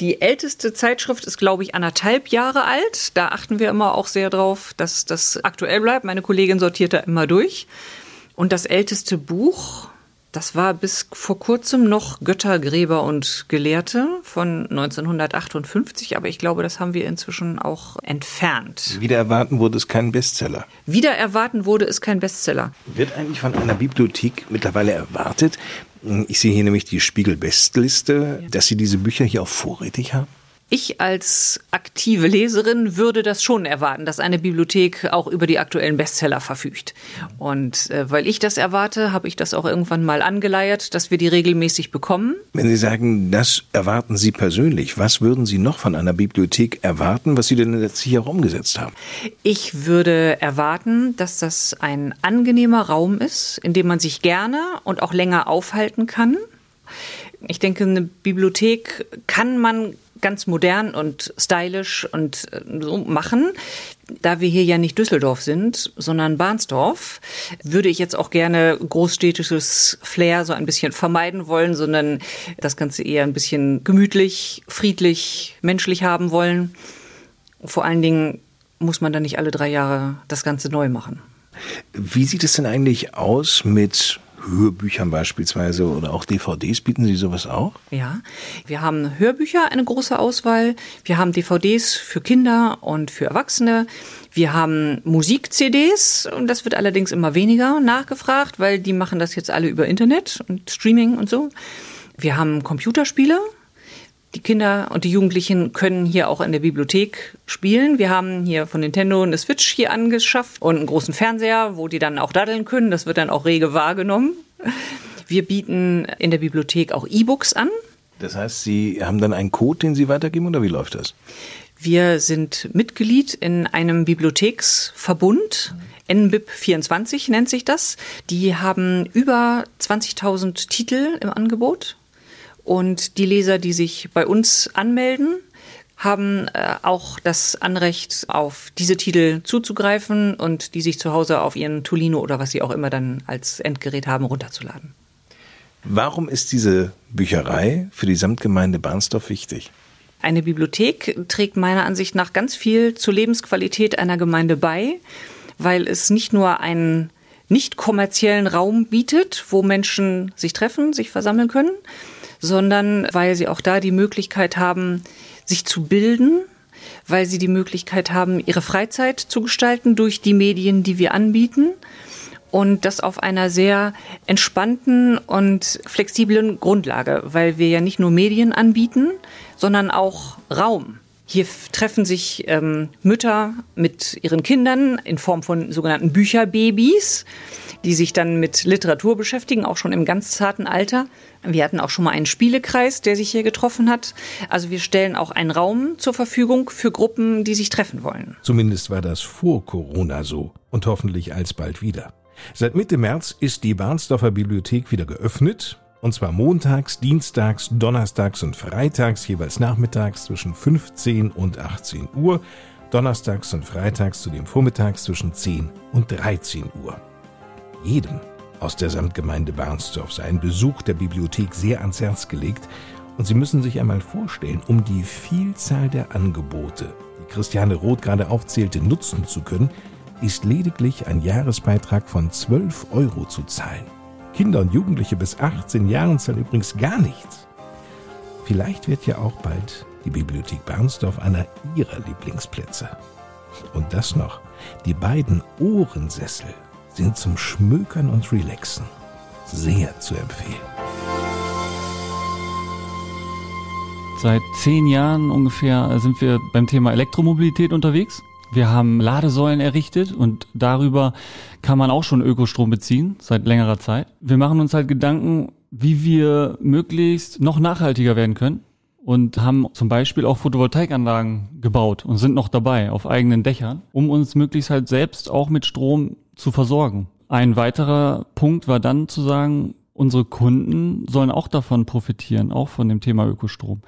Die älteste Zeitschrift ist, glaube ich, anderthalb Jahre alt. Da achten wir immer auch sehr drauf, dass das aktuell bleibt. Meine Kollegin sortiert da immer durch. Und das älteste Buch, das war bis vor kurzem noch Götter, Gräber und Gelehrte von 1958, aber ich glaube, das haben wir inzwischen auch entfernt. Wieder erwarten wurde es kein Bestseller. Wieder erwarten wurde es kein Bestseller. Wird eigentlich von einer Bibliothek mittlerweile erwartet, ich sehe hier nämlich die Spiegel-Bestliste, dass Sie diese Bücher hier auch vorrätig haben? Ich als aktive Leserin würde das schon erwarten, dass eine Bibliothek auch über die aktuellen Bestseller verfügt. Und äh, weil ich das erwarte, habe ich das auch irgendwann mal angeleiert, dass wir die regelmäßig bekommen. Wenn Sie sagen, das erwarten Sie persönlich, was würden Sie noch von einer Bibliothek erwarten, was Sie denn letztlich auch umgesetzt haben? Ich würde erwarten, dass das ein angenehmer Raum ist, in dem man sich gerne und auch länger aufhalten kann. Ich denke, eine Bibliothek kann man ganz modern und stylisch und äh, so machen. Da wir hier ja nicht Düsseldorf sind, sondern Bahnsdorf, würde ich jetzt auch gerne großstädtisches Flair so ein bisschen vermeiden wollen, sondern das Ganze eher ein bisschen gemütlich, friedlich, menschlich haben wollen. Vor allen Dingen muss man dann nicht alle drei Jahre das Ganze neu machen. Wie sieht es denn eigentlich aus mit Hörbüchern beispielsweise oder auch DVDs? Bieten Sie sowas auch? Ja, wir haben Hörbücher, eine große Auswahl. Wir haben DVDs für Kinder und für Erwachsene. Wir haben Musik-CDs und das wird allerdings immer weniger nachgefragt, weil die machen das jetzt alle über Internet und Streaming und so. Wir haben Computerspiele, die Kinder und die Jugendlichen können hier auch in der Bibliothek spielen. Wir haben hier von Nintendo eine Switch hier angeschafft und einen großen Fernseher, wo die dann auch daddeln können. Das wird dann auch rege wahrgenommen. Wir bieten in der Bibliothek auch E-Books an. Das heißt, Sie haben dann einen Code, den Sie weitergeben oder wie läuft das? Wir sind Mitglied in einem Bibliotheksverbund. NBIP 24 nennt sich das. Die haben über 20.000 Titel im Angebot. Und die Leser, die sich bei uns anmelden, haben äh, auch das Anrecht, auf diese Titel zuzugreifen und die sich zu Hause auf ihren Tolino oder was sie auch immer dann als Endgerät haben, runterzuladen. Warum ist diese Bücherei für die Samtgemeinde Barnsdorf wichtig? Eine Bibliothek trägt meiner Ansicht nach ganz viel zur Lebensqualität einer Gemeinde bei, weil es nicht nur einen nicht kommerziellen Raum bietet, wo Menschen sich treffen, sich versammeln können, sondern weil sie auch da die Möglichkeit haben, sich zu bilden, weil sie die Möglichkeit haben, ihre Freizeit zu gestalten durch die Medien, die wir anbieten. Und das auf einer sehr entspannten und flexiblen Grundlage, weil wir ja nicht nur Medien anbieten, sondern auch Raum. Hier treffen sich ähm, Mütter mit ihren Kindern in Form von sogenannten Bücherbabys, die sich dann mit Literatur beschäftigen, auch schon im ganz zarten Alter. Wir hatten auch schon mal einen Spielekreis, der sich hier getroffen hat. Also wir stellen auch einen Raum zur Verfügung für Gruppen, die sich treffen wollen. Zumindest war das vor Corona so und hoffentlich alsbald wieder. Seit Mitte März ist die Barnsdorfer Bibliothek wieder geöffnet und zwar montags, dienstags, donnerstags und freitags jeweils nachmittags zwischen 15 und 18 Uhr, donnerstags und freitags zudem vormittags zwischen 10 und 13 Uhr. Jedem aus der Samtgemeinde Barnsdorf sei ein Besuch der Bibliothek sehr ans Herz gelegt und Sie müssen sich einmal vorstellen, um die Vielzahl der Angebote, die Christiane Roth gerade aufzählte, nutzen zu können, ist lediglich ein Jahresbeitrag von 12 Euro zu zahlen. Kinder und Jugendliche bis 18 Jahren zahlen übrigens gar nichts. Vielleicht wird ja auch bald die Bibliothek Barnsdorf einer ihrer Lieblingsplätze. Und das noch, die beiden Ohrensessel sind zum Schmökern und Relaxen sehr zu empfehlen. Seit zehn Jahren ungefähr sind wir beim Thema Elektromobilität unterwegs. Wir haben Ladesäulen errichtet und darüber kann man auch schon Ökostrom beziehen, seit längerer Zeit. Wir machen uns halt Gedanken, wie wir möglichst noch nachhaltiger werden können und haben zum Beispiel auch Photovoltaikanlagen gebaut und sind noch dabei auf eigenen Dächern, um uns möglichst halt selbst auch mit Strom zu versorgen. Ein weiterer Punkt war dann zu sagen, unsere Kunden sollen auch davon profitieren, auch von dem Thema Ökostrom.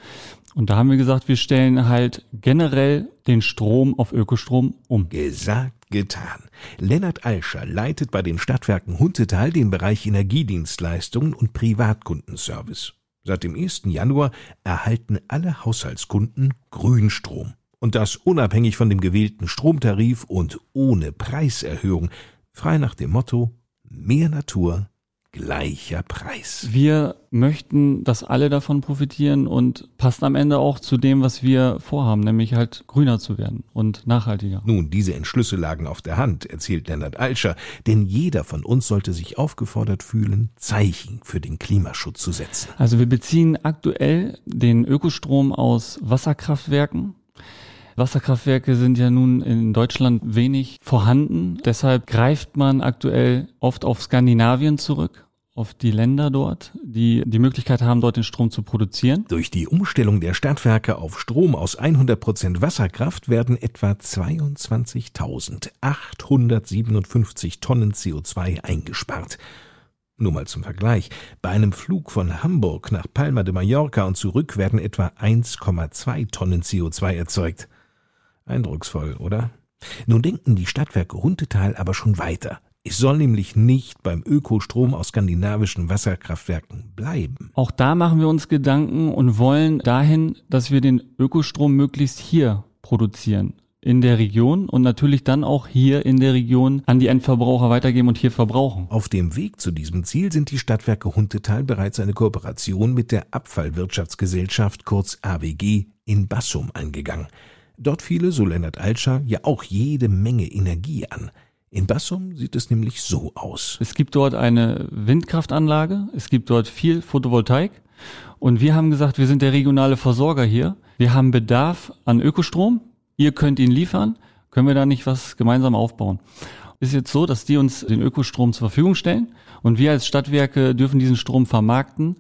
Und da haben wir gesagt, wir stellen halt generell den Strom auf Ökostrom um. Gesagt, getan. Lennart Alscher leitet bei den Stadtwerken Huntetal den Bereich Energiedienstleistungen und Privatkundenservice. Seit dem 1. Januar erhalten alle Haushaltskunden Grünstrom. Und das unabhängig von dem gewählten Stromtarif und ohne Preiserhöhung. Frei nach dem Motto mehr Natur, gleicher Preis. Wir möchten, dass alle davon profitieren und passt am Ende auch zu dem, was wir vorhaben, nämlich halt grüner zu werden und nachhaltiger. Nun, diese Entschlüsse lagen auf der Hand, erzählt Lennart Alscher, denn jeder von uns sollte sich aufgefordert fühlen, Zeichen für den Klimaschutz zu setzen. Also wir beziehen aktuell den Ökostrom aus Wasserkraftwerken Wasserkraftwerke sind ja nun in Deutschland wenig vorhanden. Deshalb greift man aktuell oft auf Skandinavien zurück auf die Länder dort, die die Möglichkeit haben, dort den Strom zu produzieren. Durch die Umstellung der Stadtwerke auf Strom aus 100 Prozent Wasserkraft werden etwa 22.857 Tonnen CO2 eingespart. Nur mal zum Vergleich. Bei einem Flug von Hamburg nach Palma de Mallorca und zurück werden etwa 1,2 Tonnen CO2 erzeugt. Eindrucksvoll, oder? Nun denken die Stadtwerke Huntetal aber schon weiter. Es soll nämlich nicht beim Ökostrom aus skandinavischen Wasserkraftwerken bleiben. Auch da machen wir uns Gedanken und wollen dahin, dass wir den Ökostrom möglichst hier produzieren. In der Region und natürlich dann auch hier in der Region an die Endverbraucher weitergeben und hier verbrauchen. Auf dem Weg zu diesem Ziel sind die Stadtwerke Huntetal bereits eine Kooperation mit der Abfallwirtschaftsgesellschaft kurz AWG in Bassum eingegangen. Dort fiele, so Lennart Alscher, ja auch jede Menge Energie an. In Bassum sieht es nämlich so aus. Es gibt dort eine Windkraftanlage, es gibt dort viel Photovoltaik und wir haben gesagt, wir sind der regionale Versorger hier. Wir haben Bedarf an Ökostrom, ihr könnt ihn liefern, können wir da nicht was gemeinsam aufbauen? Ist jetzt so, dass die uns den Ökostrom zur Verfügung stellen und wir als Stadtwerke dürfen diesen Strom vermarkten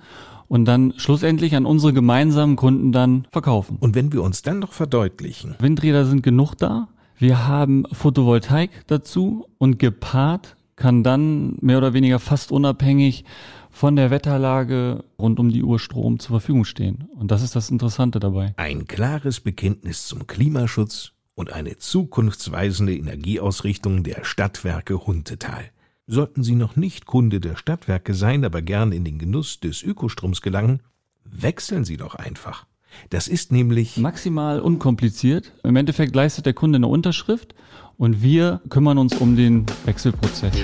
und dann schlussendlich an unsere gemeinsamen Kunden dann verkaufen. Und wenn wir uns dann noch verdeutlichen. Windräder sind genug da. Wir haben Photovoltaik dazu und gepaart kann dann mehr oder weniger fast unabhängig von der Wetterlage rund um die Uhr Strom zur Verfügung stehen. Und das ist das Interessante dabei. Ein klares Bekenntnis zum Klimaschutz und eine zukunftsweisende Energieausrichtung der Stadtwerke Huntetal. Sollten Sie noch nicht Kunde der Stadtwerke sein, aber gern in den Genuss des Ökostroms gelangen, wechseln Sie doch einfach. Das ist nämlich maximal unkompliziert. Im Endeffekt leistet der Kunde eine Unterschrift und wir kümmern uns um den Wechselprozess.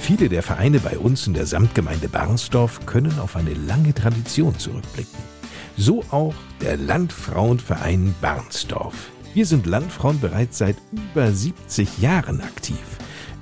Viele der Vereine bei uns in der Samtgemeinde Barnsdorf können auf eine lange Tradition zurückblicken. So auch der Landfrauenverein Barnsdorf. Hier sind Landfrauen bereits seit über 70 Jahren aktiv.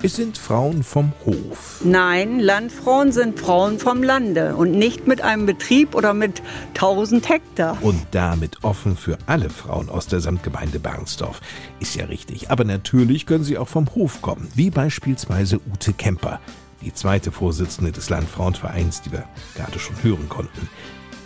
Es sind Frauen vom Hof. Nein, Landfrauen sind Frauen vom Lande und nicht mit einem Betrieb oder mit 1000 Hektar. Und damit offen für alle Frauen aus der Samtgemeinde Barnsdorf. Ist ja richtig. Aber natürlich können sie auch vom Hof kommen, wie beispielsweise Ute Kemper, die zweite Vorsitzende des Landfrauenvereins, die wir gerade schon hören konnten.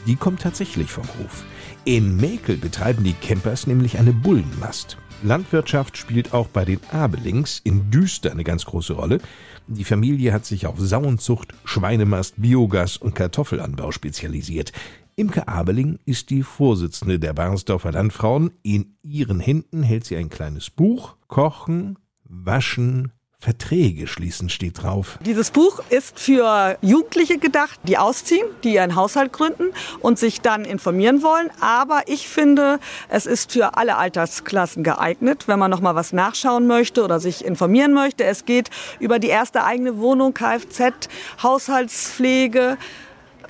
Die kommt tatsächlich vom Hof. In Mäkel betreiben die Campers nämlich eine Bullenmast. Landwirtschaft spielt auch bei den Abelings in Düster eine ganz große Rolle. Die Familie hat sich auf Sauenzucht, Schweinemast, Biogas und Kartoffelanbau spezialisiert. Imke Abeling ist die Vorsitzende der Barnsdorfer Landfrauen. In ihren Händen hält sie ein kleines Buch. Kochen, waschen, Verträge schließen steht drauf. Dieses Buch ist für Jugendliche gedacht, die ausziehen, die ihren Haushalt gründen und sich dann informieren wollen. Aber ich finde, es ist für alle Altersklassen geeignet, wenn man noch mal was nachschauen möchte oder sich informieren möchte. Es geht über die erste eigene Wohnung, Kfz, Haushaltspflege.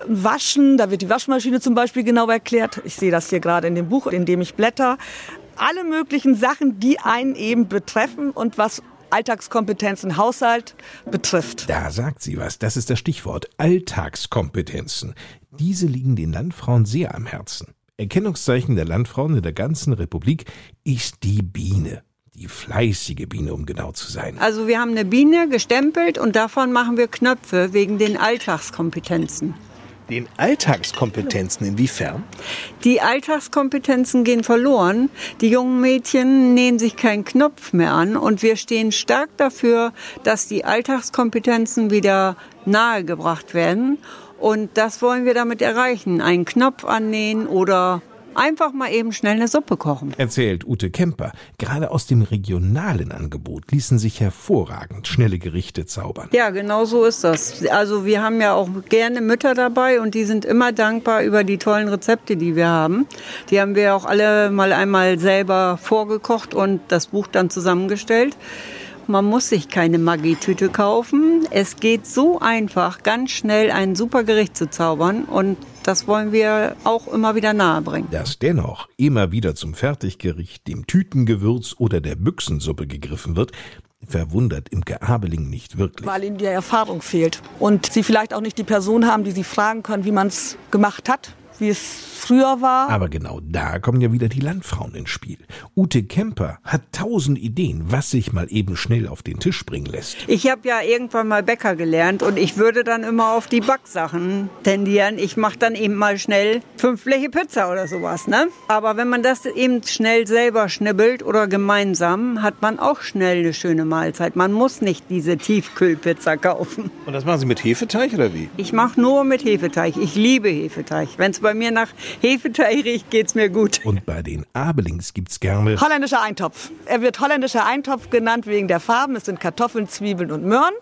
Waschen, da wird die Waschmaschine zum Beispiel genau erklärt. Ich sehe das hier gerade in dem Buch, in dem ich blätter. Alle möglichen Sachen, die einen eben betreffen und was Alltagskompetenzen Haushalt betrifft. Da sagt sie was. Das ist das Stichwort. Alltagskompetenzen. Diese liegen den Landfrauen sehr am Herzen. Erkennungszeichen der Landfrauen in der ganzen Republik ist die Biene. Die fleißige Biene, um genau zu sein. Also wir haben eine Biene gestempelt und davon machen wir Knöpfe wegen den Alltagskompetenzen. Den Alltagskompetenzen inwiefern? Die Alltagskompetenzen gehen verloren. Die jungen Mädchen nähen sich keinen Knopf mehr an und wir stehen stark dafür, dass die Alltagskompetenzen wieder nahegebracht werden. Und das wollen wir damit erreichen. Einen Knopf annähen oder einfach mal eben schnell eine Suppe kochen. Erzählt Ute Kemper. Gerade aus dem regionalen Angebot ließen sich hervorragend schnelle Gerichte zaubern. Ja, genau so ist das. Also wir haben ja auch gerne Mütter dabei und die sind immer dankbar über die tollen Rezepte, die wir haben. Die haben wir auch alle mal einmal selber vorgekocht und das Buch dann zusammengestellt. Man muss sich keine Maggi-Tüte kaufen. Es geht so einfach, ganz schnell ein super Gericht zu zaubern und das wollen wir auch immer wieder nahebringen. Dass dennoch immer wieder zum Fertiggericht, dem Tütengewürz oder der Büchsensuppe gegriffen wird, verwundert Imke Abeling nicht wirklich. Weil ihnen die Erfahrung fehlt und sie vielleicht auch nicht die Person haben, die sie fragen können, wie man es gemacht hat wie es früher war. Aber genau da kommen ja wieder die Landfrauen ins Spiel. Ute Kemper hat tausend Ideen, was sich mal eben schnell auf den Tisch bringen lässt. Ich habe ja irgendwann mal Bäcker gelernt und ich würde dann immer auf die Backsachen tendieren. Ich mache dann eben mal schnell fünf Bleche Pizza oder sowas. Ne? Aber wenn man das eben schnell selber schnibbelt oder gemeinsam, hat man auch schnell eine schöne Mahlzeit. Man muss nicht diese Tiefkühlpizza kaufen. Und das machen Sie mit Hefeteig oder wie? Ich mache nur mit Hefeteig. Ich liebe Hefeteig. Wenn es bei mir nach Hefeteig riecht, geht's mir gut. Und bei den Abelings gibt's gerne holländischer Eintopf. Er wird holländischer Eintopf genannt wegen der Farben. Es sind Kartoffeln, Zwiebeln und Möhren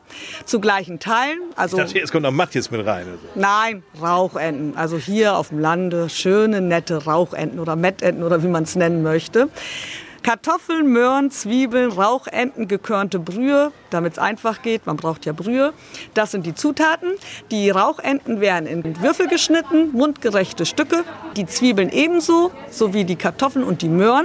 zu gleichen Teilen. Also ich dachte, jetzt kommt noch Matthias mit rein. Also. Nein, Rauchenten. Also hier auf dem Lande schöne, nette Rauchenten oder Mettenten oder wie man es nennen möchte. Kartoffeln, Möhren, Zwiebeln, Rauchenten, gekörnte Brühe, damit es einfach geht. Man braucht ja Brühe. Das sind die Zutaten. Die Rauchenten werden in Würfel geschnitten, mundgerechte Stücke. Die Zwiebeln ebenso, sowie die Kartoffeln und die Möhren.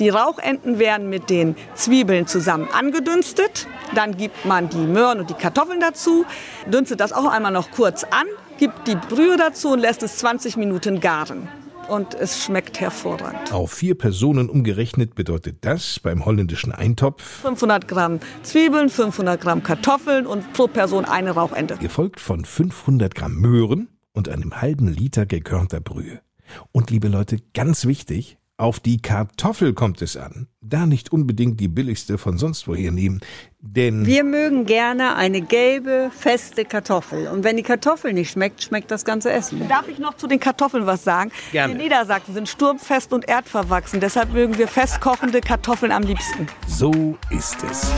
Die Rauchenten werden mit den Zwiebeln zusammen angedünstet. Dann gibt man die Möhren und die Kartoffeln dazu, dünstet das auch einmal noch kurz an, gibt die Brühe dazu und lässt es 20 Minuten garen. Und es schmeckt hervorragend. Auf vier Personen umgerechnet bedeutet das beim holländischen Eintopf 500 Gramm Zwiebeln, 500 Gramm Kartoffeln und pro Person eine Rauchente. gefolgt von 500 Gramm Möhren und einem halben Liter gekörnter Brühe. Und liebe Leute, ganz wichtig, auf die Kartoffel kommt es an. Da nicht unbedingt die billigste von sonst woher nehmen, denn Wir mögen gerne eine gelbe, feste Kartoffel. Und wenn die Kartoffel nicht schmeckt, schmeckt das ganze Essen. Darf ich noch zu den Kartoffeln was sagen? Gerne. Die Niedersachsen sind sturmfest und erdverwachsen. Deshalb mögen wir festkochende Kartoffeln am liebsten. so ist es.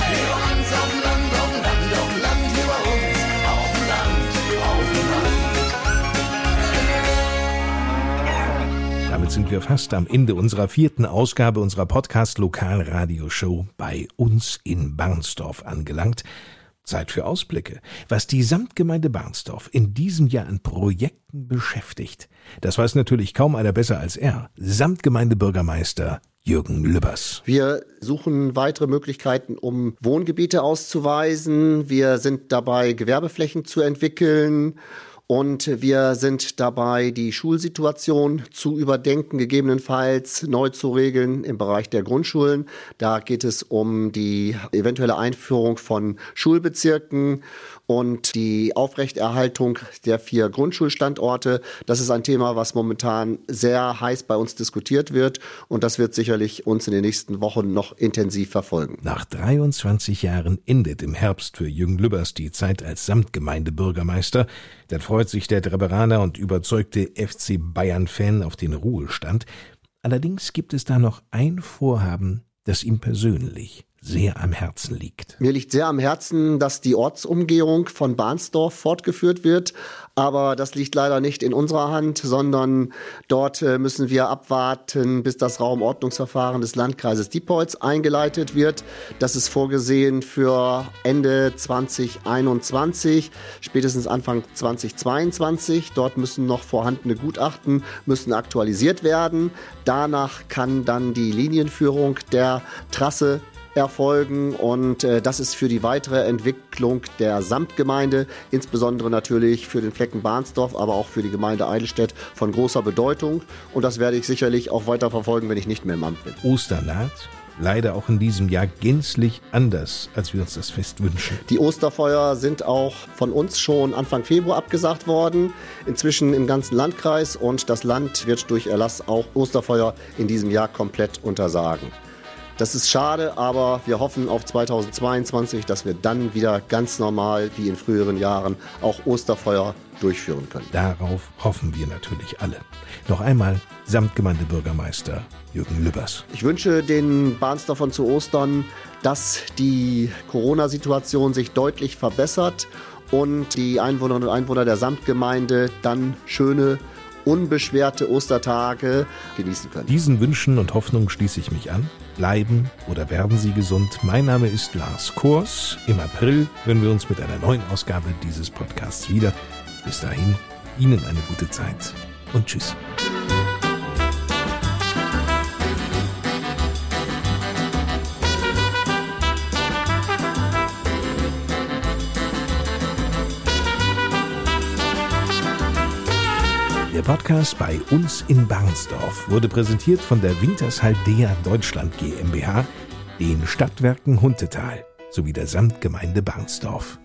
Sind wir fast am Ende unserer vierten Ausgabe unserer Podcast-Lokalradioshow bei uns in Barnsdorf angelangt. Zeit für Ausblicke. Was die Samtgemeinde Barnsdorf in diesem Jahr an Projekten beschäftigt, das weiß natürlich kaum einer besser als er. Samtgemeindebürgermeister Jürgen Lübbers. Wir suchen weitere Möglichkeiten, um Wohngebiete auszuweisen. Wir sind dabei, Gewerbeflächen zu entwickeln. Und wir sind dabei, die Schulsituation zu überdenken, gegebenenfalls neu zu regeln im Bereich der Grundschulen. Da geht es um die eventuelle Einführung von Schulbezirken und die Aufrechterhaltung der vier Grundschulstandorte. Das ist ein Thema, was momentan sehr heiß bei uns diskutiert wird. Und das wird sicherlich uns in den nächsten Wochen noch intensiv verfolgen. Nach 23 Jahren endet im Herbst für Jürgen Lübbers die Zeit als Samtgemeindebürgermeister. Dann freut sich der Dreberaner und überzeugte FC Bayern-Fan auf den Ruhestand. Allerdings gibt es da noch ein Vorhaben, das ihm persönlich sehr am Herzen liegt. Mir liegt sehr am Herzen, dass die Ortsumgehung von Bahnsdorf fortgeführt wird. Aber das liegt leider nicht in unserer Hand, sondern dort äh, müssen wir abwarten, bis das Raumordnungsverfahren des Landkreises Diepholz eingeleitet wird. Das ist vorgesehen für Ende 2021, spätestens Anfang 2022. Dort müssen noch vorhandene Gutachten müssen aktualisiert werden. Danach kann dann die Linienführung der Trasse erfolgen und äh, das ist für die weitere Entwicklung der Samtgemeinde, insbesondere natürlich für den Flecken Bahnsdorf, aber auch für die Gemeinde Eidelstedt von großer Bedeutung und das werde ich sicherlich auch weiter verfolgen, wenn ich nicht mehr im Amt bin. Ostern naht, leider auch in diesem Jahr gänzlich anders, als wir uns das Fest wünschen. Die Osterfeuer sind auch von uns schon Anfang Februar abgesagt worden, inzwischen im ganzen Landkreis und das Land wird durch Erlass auch Osterfeuer in diesem Jahr komplett untersagen. Das ist schade, aber wir hoffen auf 2022, dass wir dann wieder ganz normal wie in früheren Jahren auch Osterfeuer durchführen können. Darauf hoffen wir natürlich alle. Noch einmal Samtgemeindebürgermeister Jürgen Lübbers. Ich wünsche den Bahnsdorfern zu Ostern, dass die Corona-Situation sich deutlich verbessert und die Einwohnerinnen und Einwohner der Samtgemeinde dann schöne, unbeschwerte Ostertage genießen können. Diesen Wünschen und Hoffnungen schließe ich mich an. Bleiben oder werden Sie gesund. Mein Name ist Lars Kors. Im April hören wir uns mit einer neuen Ausgabe dieses Podcasts wieder. Bis dahin, Ihnen eine gute Zeit und Tschüss. Podcast bei uns in Barnsdorf wurde präsentiert von der Wintershaldea Deutschland GmbH, den Stadtwerken Huntetal sowie der Samtgemeinde Barnsdorf.